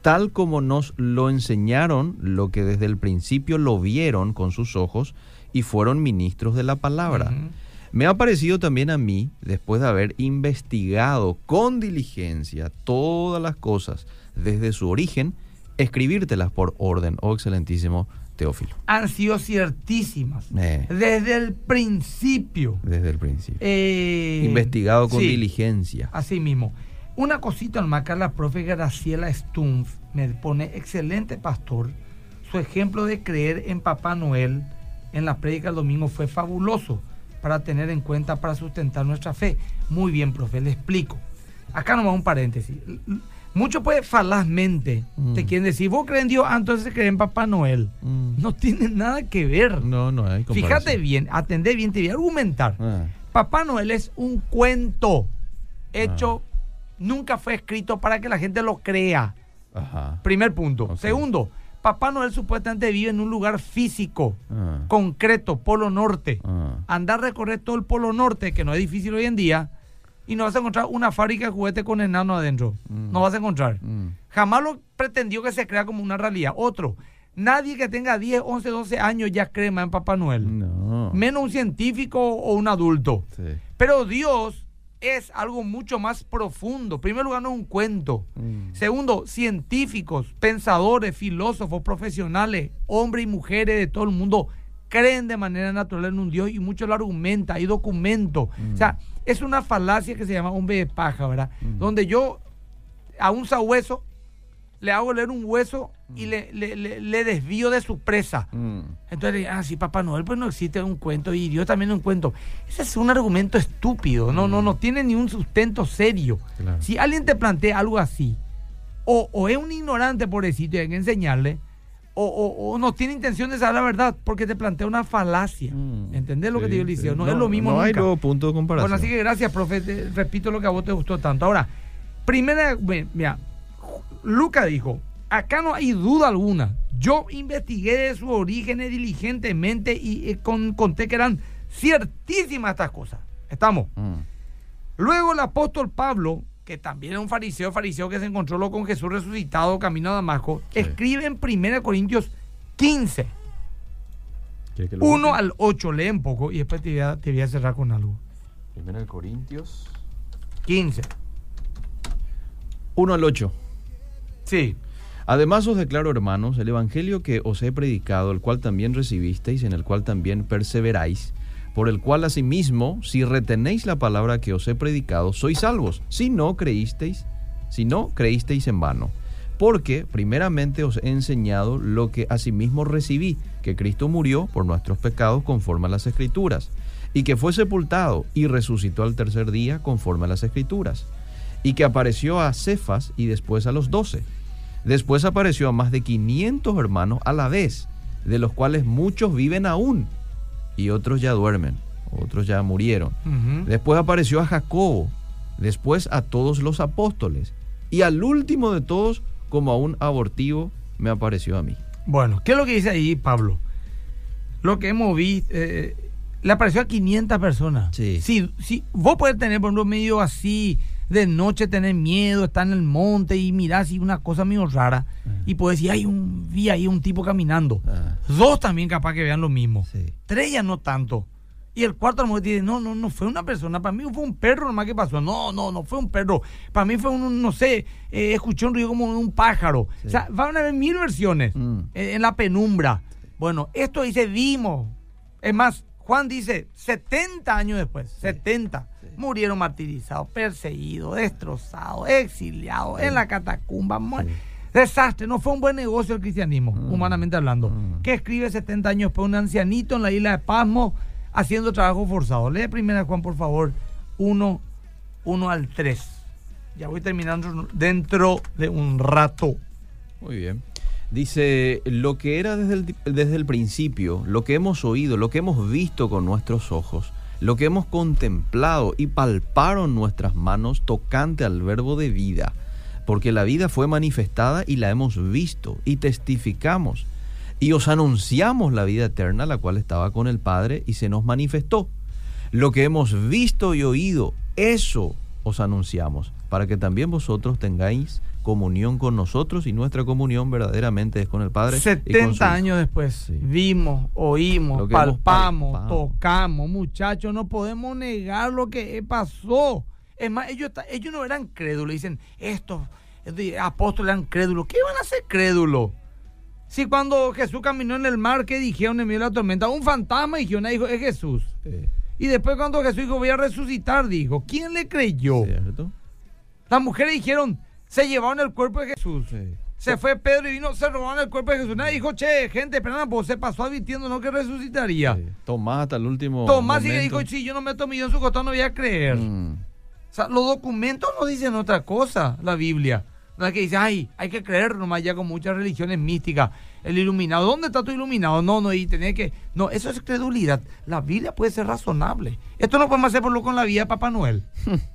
Speaker 1: tal como nos lo enseñaron, lo que desde el principio lo vieron con sus ojos y fueron ministros de la palabra. Me ha parecido también a mí, después de haber investigado con diligencia todas las cosas desde su origen, escribírtelas por orden, oh excelentísimo Teófilo,
Speaker 2: Han sido ciertísimas.
Speaker 1: Eh.
Speaker 2: Desde el principio.
Speaker 1: desde el principio.
Speaker 2: Eh,
Speaker 1: Investigado con
Speaker 2: sí.
Speaker 1: diligencia.
Speaker 2: Así mismo. Una cosita nomás, la profe Graciela Stumpf me pone excelente pastor. Su ejemplo de creer en Papá Noel en la prédica del domingo fue fabuloso para tener en cuenta para sustentar nuestra fe. Muy bien, profe, le explico. Acá nomás un paréntesis. Muchos pues falazmente
Speaker 1: Mm.
Speaker 2: te quieren decir, vos crees en Dios, ah, entonces crees en Papá Noel.
Speaker 1: Mm.
Speaker 2: No tiene nada que ver.
Speaker 1: No, no hay comparación.
Speaker 2: Fíjate bien, atendé bien, te voy a argumentar.
Speaker 1: Ah,
Speaker 2: Papá Noel es un cuento hecho, nunca fue escrito para que la gente lo crea.
Speaker 1: ajá.
Speaker 2: Primer punto. Segundo, Papá Noel supuestamente vive en un lugar físico,
Speaker 1: Ah,
Speaker 2: concreto, Polo Norte.
Speaker 1: ah.
Speaker 2: Andar a recorrer todo el Polo Norte, que no es difícil hoy en día, y no vas a encontrar una fábrica de juguete con enano adentro.
Speaker 1: Mm.
Speaker 2: No vas a encontrar.
Speaker 1: Mm.
Speaker 2: Jamás lo pretendió que se crea como una realidad. Otro, Nadie que tenga 10, 11, 12 años ya cree más en Papá Noel.
Speaker 1: No.
Speaker 2: Menos un científico o un adulto.
Speaker 1: Sí.
Speaker 2: Pero Dios es algo mucho más profundo. En primer lugar, no es un cuento.
Speaker 1: Mm.
Speaker 2: Segundo, científicos, pensadores, filósofos, profesionales, hombres y mujeres de todo el mundo creen de manera natural en un Dios y muchos lo argumentan, hay documentos.
Speaker 1: Mm.
Speaker 2: O sea, es una falacia que se llama hombre de paja, ¿verdad?
Speaker 1: Mm.
Speaker 2: Donde yo a un sabueso le hago leer un hueso y le, le- le- le desvío de su presa.
Speaker 1: Mm.
Speaker 2: Entonces, ah, sí, Papá Noel, pues no existe un cuento y Dios también un cuento. Ese es un argumento estúpido, no, no, no tiene ni un sustento serio.
Speaker 1: Claro.
Speaker 2: Si alguien te plantea algo así, o, o es un ignorante, pobrecito, y hay que enseñarle, o, o- o no tiene intención de saber la verdad, porque te plantea una falacia.
Speaker 1: Mm.
Speaker 2: ¿Entendés lo que te digo, Liceo?
Speaker 1: sí.
Speaker 2: No, es lo mismo
Speaker 1: No hay luego punto de comparación.
Speaker 2: Bueno, así que gracias, profe. Te- repito lo que a vos te gustó tanto. Ahora, primera, mira, Luca dijo, acá no hay duda alguna. Yo investigué de sus orígenes diligentemente y eh, con- conté que eran ciertísimas estas cosas. Estamos.
Speaker 1: Mm.
Speaker 2: Luego el apóstol Pablo, que también era un fariseo, fariseo que se encontró con Jesús resucitado camino a Damasco,
Speaker 1: Sí.
Speaker 2: escribe en 1 Corintios 15,
Speaker 1: ¿Quieres que lo
Speaker 2: 1
Speaker 1: busque?
Speaker 2: al 8, lee un poco y después te voy a, te voy a cerrar con algo.
Speaker 1: Primera de Corintios.
Speaker 2: 15.
Speaker 1: 1 al 8.
Speaker 2: Sí.
Speaker 1: Además os declaro, hermanos, el evangelio que os he predicado, el cual también recibisteis, en el cual también perseveráis, por el cual asimismo, si retenéis la palabra que os he predicado, sois salvos. Si no creísteis, si no creísteis en vano. Porque primeramente os he enseñado lo que asimismo recibí, que Cristo murió por nuestros pecados conforme a las escrituras, y que fue sepultado y resucitó al tercer día conforme a las escrituras, y que apareció a Cefas y después a los doce. Después apareció a más de 500 hermanos a la vez, de los cuales muchos viven aún y otros ya duermen, otros ya murieron. Después apareció a Jacobo, después a todos los apóstoles y al último de todos, como a un abortivo, me apareció a mí.
Speaker 2: Bueno, ¿qué es lo que dice ahí Pablo? Lo que hemos visto, eh, le apareció a 500 personas.
Speaker 1: Sí.
Speaker 2: Si, si vos podés tener, por ejemplo, medio así, de noche tener miedo, estar en el monte y mirar así una cosa medio rara, y puedes decir, hay un, vi ahí un tipo caminando. Dos también capaz que vean lo mismo.
Speaker 1: sí.
Speaker 2: Tres ya no tanto. Y el cuarto a lo mejor dice, no, no, no fue una persona, para mí fue un perro nomás que pasó. No, no, no fue un perro. Para mí fue un, no sé, eh, escuché un ruido como un pájaro.
Speaker 1: Sí.
Speaker 2: O sea, van a haber mil versiones
Speaker 1: Mm.
Speaker 2: eh, en la penumbra. Bueno, esto dice, vimos. Es más, Juan dice, 70 años después, 70,
Speaker 1: sí.
Speaker 2: murieron martirizados, perseguidos, destrozados, exiliados, en la catacumba. Desastre, no fue un buen negocio el cristianismo,
Speaker 1: Mm.
Speaker 2: humanamente hablando.
Speaker 1: Mm.
Speaker 2: Que escribe 70 años después un ancianito en la isla de Pasmo haciendo trabajo forzado. Lee primera Juan, por favor, 1, 1 al 3. Ya voy terminando dentro de un rato.
Speaker 1: Muy bien. Dice, lo que era desde el, desde el principio, lo que hemos oído, lo que hemos visto con nuestros ojos, lo que hemos contemplado y palparon nuestras manos tocante al verbo de vida, porque la vida fue manifestada y la hemos visto y testificamos y os anunciamos la vida eterna, la cual estaba con el Padre y se nos manifestó. Lo que hemos visto y oído, eso os anunciamos, para que también vosotros tengáis comunión con nosotros y nuestra comunión verdaderamente es con el Padre. y con
Speaker 2: 70
Speaker 1: su-
Speaker 2: años después,
Speaker 1: Sí.
Speaker 2: vimos, oímos, palpamos, tocamos, muchachos, no podemos negar lo que pasó. Es más, ellos, ellos no eran crédulos, dicen, estos estos apóstoles eran crédulos. ¿Qué iban a ser crédulos? Si cuando Jesús caminó en el mar, ¿qué dijeron en medio de la tormenta? Un fantasma dijeron, dijo, es Jesús. Y después cuando Jesús dijo, voy a resucitar, dijo, ¿quién le creyó?
Speaker 1: ¿Cierto?
Speaker 2: Las mujeres dijeron, se llevaron el cuerpo de Jesús.
Speaker 1: Sí.
Speaker 2: Se fue Pedro y vino, se robaron el cuerpo de Jesús. Nadie dijo, che, gente, pero pues se pasó advirtiendo no que resucitaría.
Speaker 1: Sí. Tomás hasta el último.
Speaker 2: Tomás le
Speaker 1: momento.
Speaker 2: dijo, si yo no meto mi en su costado, no voy a creer.
Speaker 1: Mm.
Speaker 2: O sea, los documentos no dicen otra cosa, la Biblia. No es que dice, ay, hay que creer nomás ya con muchas religiones místicas. El iluminado, ¿dónde está tu iluminado? No, no, y tenés que. No, eso es credulidad. La Biblia puede ser razonable. Esto no podemos hacer por lo con la vida de Papá Noel.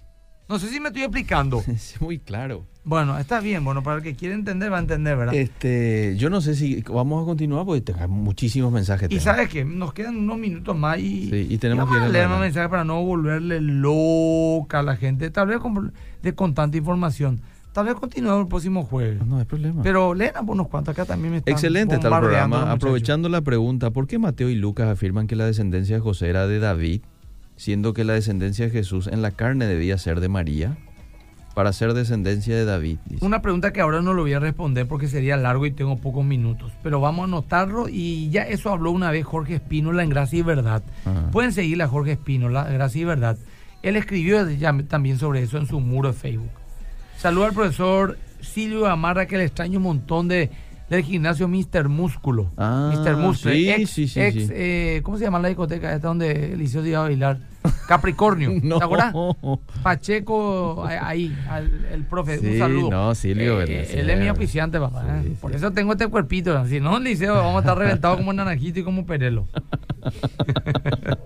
Speaker 2: No sé si me estoy explicando.
Speaker 1: Es muy claro.
Speaker 2: Bueno, está bien, bueno, para el que quiera entender, va a entender, ¿verdad?
Speaker 1: Este, yo no sé si vamos a continuar porque tengo muchísimos mensajes.
Speaker 2: Y sabes que nos quedan unos minutos más y,
Speaker 1: Sí, y tenemos
Speaker 2: vamos
Speaker 1: que
Speaker 2: leer más mensajes para no volverle loca a la gente, tal vez con, de, con tanta información. Tal vez continuemos el próximo jueves.
Speaker 1: No hay problema.
Speaker 2: Pero leen por unos cuantos acá también me están
Speaker 1: Excelente está el programa. Aprovechando la pregunta, ¿por qué Mateo y Lucas afirman que la descendencia de José era de David, siendo que la descendencia de Jesús en la carne debía ser de María? Para ser descendencia de David. dice.
Speaker 2: Una pregunta que ahora no lo voy a responder porque sería largo y tengo pocos minutos. Pero vamos a anotarlo y ya eso habló una vez Jorge Espínola en Gracia y Verdad.
Speaker 1: Ajá.
Speaker 2: Pueden seguirle a Jorge Espínola, Gracia y Verdad. Él escribió ya también sobre eso en su muro de Facebook. Saludo al profesor Silvio Amarra, que le extraño un montón de, del gimnasio Mr. Músculo.
Speaker 1: Ah,
Speaker 2: Mr. Músculo.
Speaker 1: sí,
Speaker 2: ex,
Speaker 1: sí, sí,
Speaker 2: ex, eh, ¿Cómo se llama la discoteca esta donde Eliseo se iba a bailar? Capricornio.
Speaker 1: No.
Speaker 2: ¿Te acuerdas? Pacheco, ahí, al- el profe. un
Speaker 1: Sí,
Speaker 2: saludo.
Speaker 1: no, Silvio,
Speaker 2: Eh,
Speaker 1: él es-
Speaker 2: mi auspiciante, papá.
Speaker 1: Sí,
Speaker 2: ¿eh? Por eso tengo este cuerpito. Si no, Liceo, vamos a estar reventados como Naranjito y como Perelo.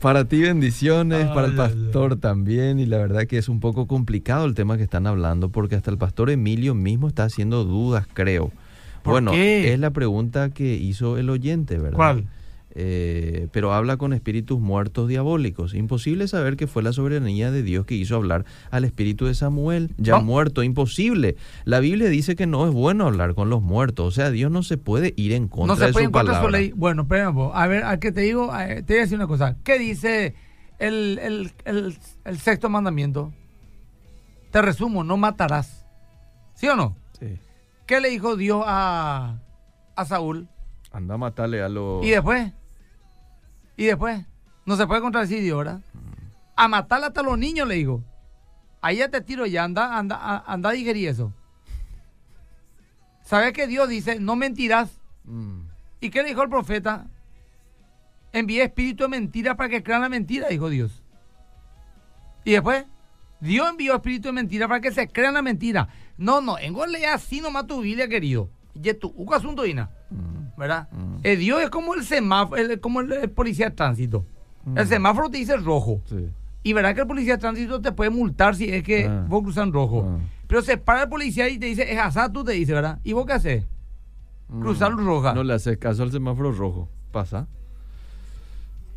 Speaker 1: Para ti bendiciones, para el
Speaker 2: Ay, ay,
Speaker 1: pastor también, y la verdad que es un poco complicado el tema que están hablando, porque hasta el pastor Emilio mismo está haciendo dudas, creo.
Speaker 2: ¿Por
Speaker 1: bueno,
Speaker 2: qué?
Speaker 1: es la pregunta que hizo el oyente, ¿verdad?
Speaker 2: ¿Cuál?
Speaker 1: Eh, pero habla con espíritus muertos diabólicos. Imposible saber que fue la soberanía de Dios que hizo hablar al espíritu de Samuel, ya muerto, imposible. La Biblia dice que no es bueno hablar con los muertos, o sea, Dios no se puede ir en contra
Speaker 2: No se
Speaker 1: de
Speaker 2: puede
Speaker 1: su palabra.
Speaker 2: ley. Bueno, poco. a ver, a qué te digo, te voy a decir una cosa. ¿Qué dice el, el- el- el sexto mandamiento? Te resumo, no matarás. ¿Sí o no?
Speaker 1: Sí.
Speaker 2: ¿Qué le dijo Dios a, a Saúl?
Speaker 1: Anda a matarle a los...
Speaker 2: ¿Y después? ¿Y después? No se puede contradecir Dios, ¿verdad? A matarle hasta los niños, le digo. Ahí ya te tiro ya, anda, anda, anda a digerir eso. ¿Sabes que Dios dice, no mentirás?
Speaker 1: Mm.
Speaker 2: ¿Y qué le dijo el profeta? Envié espíritu de mentira para que crean la mentira, dijo Dios. Y después, Dios envió espíritu de mentira para que se crean la mentira. No, no, en lea así nomás tu Biblia, querido. Y tu uca asunto, Ina. ¿Verdad?
Speaker 1: Mm.
Speaker 2: Eh, Dios es como el semáforo, el- como el, el policía de tránsito. El
Speaker 1: Mm.
Speaker 2: semáforo te dice rojo.
Speaker 1: Sí.
Speaker 2: Y verá que el policía de tránsito te puede multar si es que
Speaker 1: Ah.
Speaker 2: vos cruzas en rojo.
Speaker 1: Ah.
Speaker 2: Pero se para el policía y te dice, es asá, tú te dice, ¿verdad? ¿Y vos qué haces? Cruzar
Speaker 1: Mm.
Speaker 2: roja.
Speaker 1: No le haces caso al semáforo rojo. Pasa.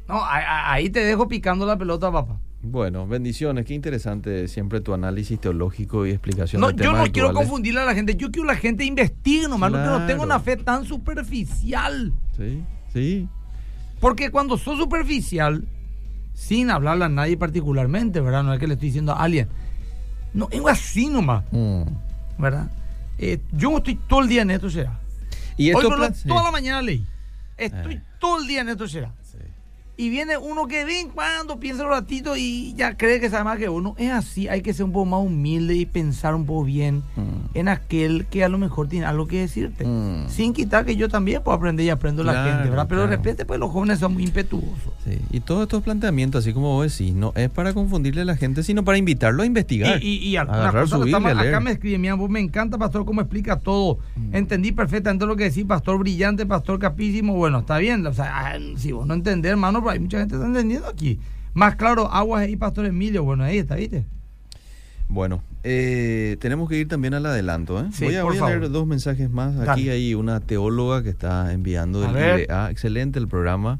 Speaker 2: No, ahí te dejo picando la pelota, papá.
Speaker 1: Bueno, bendiciones. Qué interesante siempre tu análisis teológico y explicación
Speaker 2: No,
Speaker 1: de
Speaker 2: yo no quiero confundirle a la gente. Yo quiero que la gente investigue nomás. No, que no tengo
Speaker 1: Claro.
Speaker 2: una fe tan superficial.
Speaker 1: Sí, sí.
Speaker 2: Porque cuando sos superficial, sin hablarle a nadie particularmente, ¿verdad? No es que le estoy diciendo a alguien. No, es así nomás,
Speaker 1: Mm.
Speaker 2: ¿verdad? Eh, yo estoy todo el día en esto, será.
Speaker 1: Y
Speaker 2: Hoy
Speaker 1: esto
Speaker 2: no, no, toda la mañana leí. Estoy
Speaker 1: Eh.
Speaker 2: todo el día en esto, será. Y viene uno que ven cuando piensa un ratito y ya cree que sabe más que uno. Es así, hay que ser un poco más humilde y pensar un poco bien
Speaker 1: Mm.
Speaker 2: en aquel que a lo mejor tiene algo que decirte.
Speaker 1: Mm.
Speaker 2: Sin quitar que yo también puedo aprender y aprendo la gente, ¿verdad? Pero de repente pues los jóvenes son muy impetuosos.
Speaker 1: Sí, Y todos estos planteamientos, así como vos decís, no es para confundirle a la gente, sino para invitarlo a investigar.
Speaker 2: Y, y, y alguna cosa estamos- acá me escribe, mira, vos me encanta, pastor, cómo explica todo.
Speaker 1: Mm.
Speaker 2: Entendí perfectamente lo que decís, pastor brillante, pastor capísimo. Bueno, está bien. O sea, ah, si vos no entendés, hermano, hay mucha gente que está entendiendo aquí. Más claro, aguas ahí, pastor Emilio. Bueno, ahí está, ¿viste?
Speaker 1: Bueno, eh, tenemos que ir también al adelanto. ¿eh?
Speaker 2: Sí,
Speaker 1: voy a, voy a leer dos mensajes más. Aquí
Speaker 2: Dale.
Speaker 1: hay una teóloga que está enviando
Speaker 2: A
Speaker 1: del
Speaker 2: ver.
Speaker 1: IBA. Excelente el programa.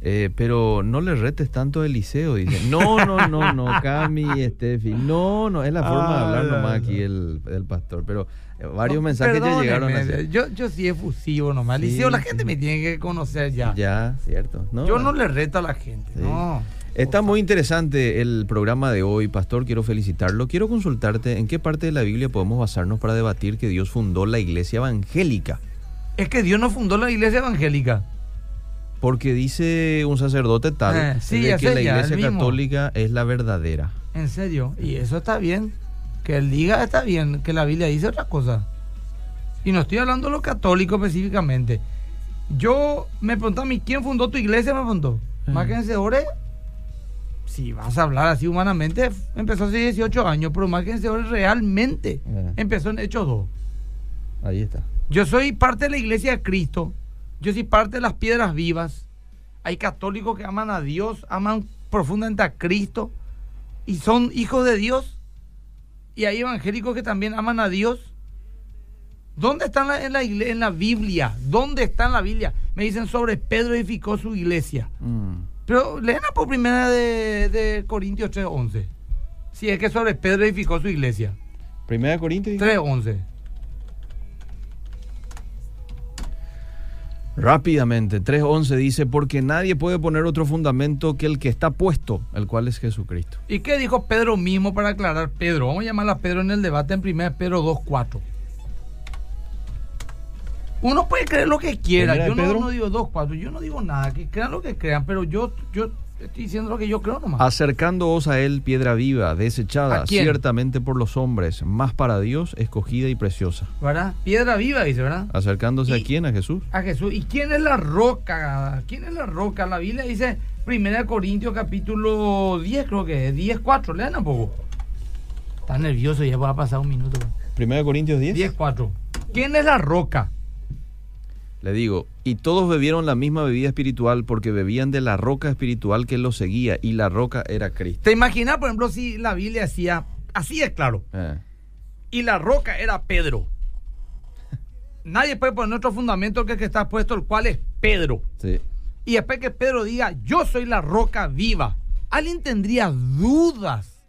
Speaker 1: Eh, pero no le retes tanto a Eliseo, dice. No, no, no, no, Cami, Estefi. No, no, es la forma de hablar
Speaker 2: Ay,
Speaker 1: nomás
Speaker 2: ay,
Speaker 1: aquí el, el pastor. Pero eh, varios
Speaker 2: No,
Speaker 1: mensajes ya llegaron a hacer.
Speaker 2: Yo, yo sí efusivo nomás.
Speaker 1: Sí,
Speaker 2: Liceo, la
Speaker 1: sí.
Speaker 2: gente me tiene que conocer ya.
Speaker 1: Ya, cierto. No,
Speaker 2: Yo no le reto a la gente.
Speaker 1: Sí.
Speaker 2: No.
Speaker 1: Está muy interesante el programa de hoy, Pastor. Quiero felicitarlo. Quiero consultarte en qué parte de la Biblia podemos basarnos para debatir que Dios fundó la iglesia evangélica.
Speaker 2: Es que Dios no fundó la iglesia evangélica.
Speaker 1: Porque dice un sacerdote tal
Speaker 2: Eh, sí,
Speaker 1: de
Speaker 2: es
Speaker 1: que la
Speaker 2: ella,
Speaker 1: iglesia católica es la verdadera.
Speaker 2: En serio. Y eso está bien. Que él diga está bien. Que la Biblia dice otra cosa. Y no estoy hablando de los católicos específicamente. Yo me preguntó a mí, ¿quién fundó tu iglesia? Me preguntó.
Speaker 1: Eh.
Speaker 2: Más que ore. Si vas a hablar así humanamente, empezó hace 18 años, pero más que ore realmente
Speaker 1: Eh.
Speaker 2: empezó en Hechos 2.
Speaker 1: Ahí está.
Speaker 2: Yo soy parte de la iglesia de Cristo. Yo soy parte de las piedras vivas. Hay católicos que aman a Dios, aman profundamente a Cristo y son hijos de Dios. Y hay evangélicos que también aman a Dios. ¿Dónde están en la, en la Biblia? ¿Dónde está en la Biblia? Me dicen sobre Pedro edificó su iglesia.
Speaker 1: Mm.
Speaker 2: Pero leen por primera de, de Corintios 3.11. Si es que sobre Pedro edificó su iglesia.
Speaker 1: Primera de Corintios.
Speaker 2: 3.11.
Speaker 1: Rápidamente, 3.11 dice, porque nadie puede poner otro fundamento que el que está puesto, el cual es Jesucristo.
Speaker 2: ¿Y qué dijo Pedro mismo para aclarar? Pedro, vamos a llamar a Pedro en el debate en 1 Pedro 2.4. Uno puede creer lo que quiera.
Speaker 1: ¿Primera
Speaker 2: Yo no, no digo 2.4, yo no digo nada, que crean lo que crean, pero yo, yo estoy diciendo lo que yo creo nomás.
Speaker 1: Acercándoos a él, piedra viva, desechada ciertamente por los hombres, más para Dios, escogida y preciosa.
Speaker 2: ¿Verdad? Piedra viva, dice, ¿verdad?
Speaker 1: Acercándose
Speaker 2: Y-
Speaker 1: a quién, a Jesús.
Speaker 2: a Jesús. ¿Y quién es la roca? ¿Quién es la roca? La Biblia dice, 1 Corintios capítulo 10, creo que es, 10, 4, lean un poco. Está nervioso, ya va a pasar un minuto.
Speaker 1: Primera de Corintios 10.
Speaker 2: 10, 4. ¿Quién es la roca?
Speaker 1: Le digo, y todos bebieron la misma bebida espiritual porque bebían de la roca espiritual que los seguía y la roca era Cristo.
Speaker 2: ¿Te imaginas, por ejemplo, si la Biblia decía, así es claro,
Speaker 1: Eh,
Speaker 2: y la roca era Pedro? Nadie puede poner otro fundamento que el que está puesto, el cual es Pedro.
Speaker 1: sí.
Speaker 2: Y después que Pedro diga, yo soy la roca viva, ¿alguien tendría dudas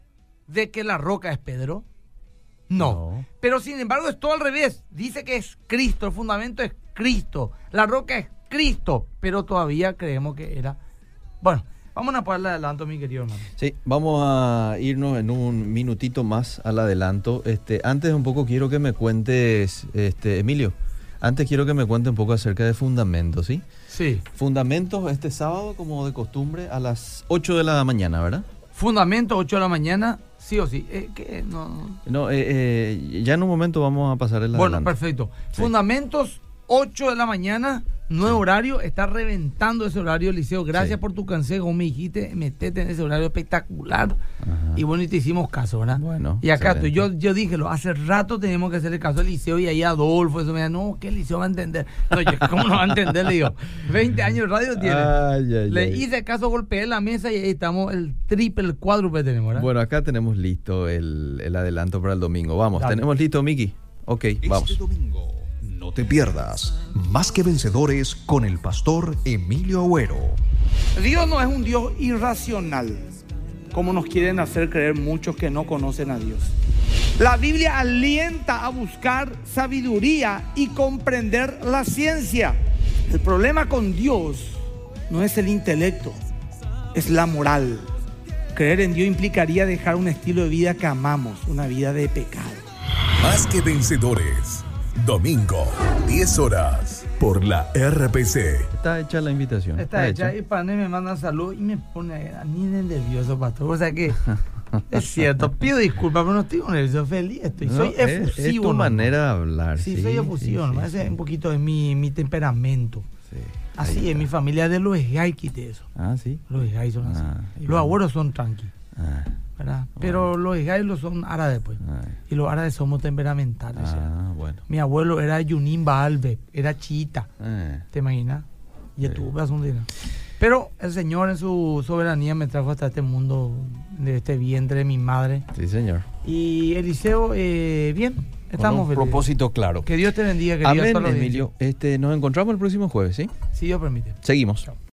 Speaker 2: de que la roca es Pedro? No.
Speaker 1: No.
Speaker 2: Pero sin embargo es todo al revés. Dice que es Cristo, el fundamento es Cristo, la roca es Cristo, pero todavía creemos que era... Bueno, vamos a ponerle adelanto, mi querido hermano.
Speaker 1: Sí, vamos a irnos en un minutito más al adelanto. Este, antes un poco quiero que me cuentes, este, Emilio, antes quiero que me cuente un poco acerca de fundamentos, ¿sí?
Speaker 2: Sí.
Speaker 1: Fundamentos este sábado, como de costumbre, a las 8 de la mañana, ¿verdad?
Speaker 2: Fundamento, 8 de la mañana, sí o sí. Eh, ¿qué? No, no.
Speaker 1: No, eh, eh, ya en un momento vamos a pasar el
Speaker 2: Bueno, perfecto.
Speaker 1: Sí.
Speaker 2: Fundamentos, 8 de la mañana, nuevo horario. Está reventando ese horario, Liceo. Gracias
Speaker 1: Sí.
Speaker 2: por tu consejo. Me dijiste, metete en ese horario espectacular.
Speaker 1: Ajá.
Speaker 2: Y bueno, y te hicimos caso, ¿verdad?
Speaker 1: Bueno,
Speaker 2: Y acá estoy. Yo, yo dije, lo, hace rato tenemos que hacerle caso al Liceo y ahí Adolfo. Eso me dice, no, ¿qué Liceo va a entender? No, yo, ¿cómo no va a entender? Le digo, 20 años de radio tiene.
Speaker 1: Ay, ay,
Speaker 2: Le
Speaker 1: ay.
Speaker 2: hice caso, golpeé la mesa y ahí estamos, el triple, el cuádruple tenemos, ¿verdad?
Speaker 1: Bueno, acá tenemos listo el, el adelanto para el domingo. Vamos,
Speaker 2: Dale.
Speaker 1: tenemos listo, Miki. Ok, vamos.
Speaker 3: Este domingo, no te pierdas Más que Vencedores con el pastor Emilio Agüero.
Speaker 2: Dios no es un Dios irracional, como nos quieren hacer creer muchos que no conocen a Dios. La Biblia alienta a buscar sabiduría y comprender la ciencia. El problema con Dios no es el intelecto, es la moral. Creer en Dios implicaría dejar un estilo de vida que amamos, una vida de pecado.
Speaker 3: Más que Vencedores. Domingo, 10 horas, por la RPC.
Speaker 1: Está hecha la invitación.
Speaker 2: Está hecha y Pane me manda salud y me pone a mí de nervioso, pastor. O sea que es cierto, pido disculpas, pero no estoy nervioso, feliz estoy.
Speaker 1: No,
Speaker 2: soy efusivo.
Speaker 1: Es tu manera de hablar.
Speaker 2: Sí, soy efusivo,
Speaker 1: sí,
Speaker 2: ese es
Speaker 1: sí.
Speaker 2: un poquito de mi, mi temperamento.
Speaker 1: Sí,
Speaker 2: Así es, mi familia de los Gaikis de eso.
Speaker 1: Ah, sí.
Speaker 2: Los Gais son así.
Speaker 1: Ah,
Speaker 2: los abuelos son tranqui,
Speaker 1: Ah,
Speaker 2: ¿verdad? Pero los Gais los son árabes, pues.
Speaker 1: ah,
Speaker 2: Y los árabes somos temperamentales.
Speaker 1: ah, bueno.
Speaker 2: Mi abuelo era Yunin Baalbe, era chiita.
Speaker 1: Ah,
Speaker 2: ¿Te imaginas? Y
Speaker 1: Sí.
Speaker 2: un día. Pero el Señor en su soberanía me trajo hasta este mundo, de este vientre de mi madre.
Speaker 1: sí, señor.
Speaker 2: Y Eliseo, eh, bien, estamos
Speaker 1: Con un
Speaker 2: felices.
Speaker 1: propósito claro.
Speaker 2: Que Dios te bendiga, querido.
Speaker 1: Amén, Emilio. Este, nos encontramos el próximo jueves, ¿sí?
Speaker 2: Si Dios permite.
Speaker 1: Seguimos.
Speaker 2: Chao.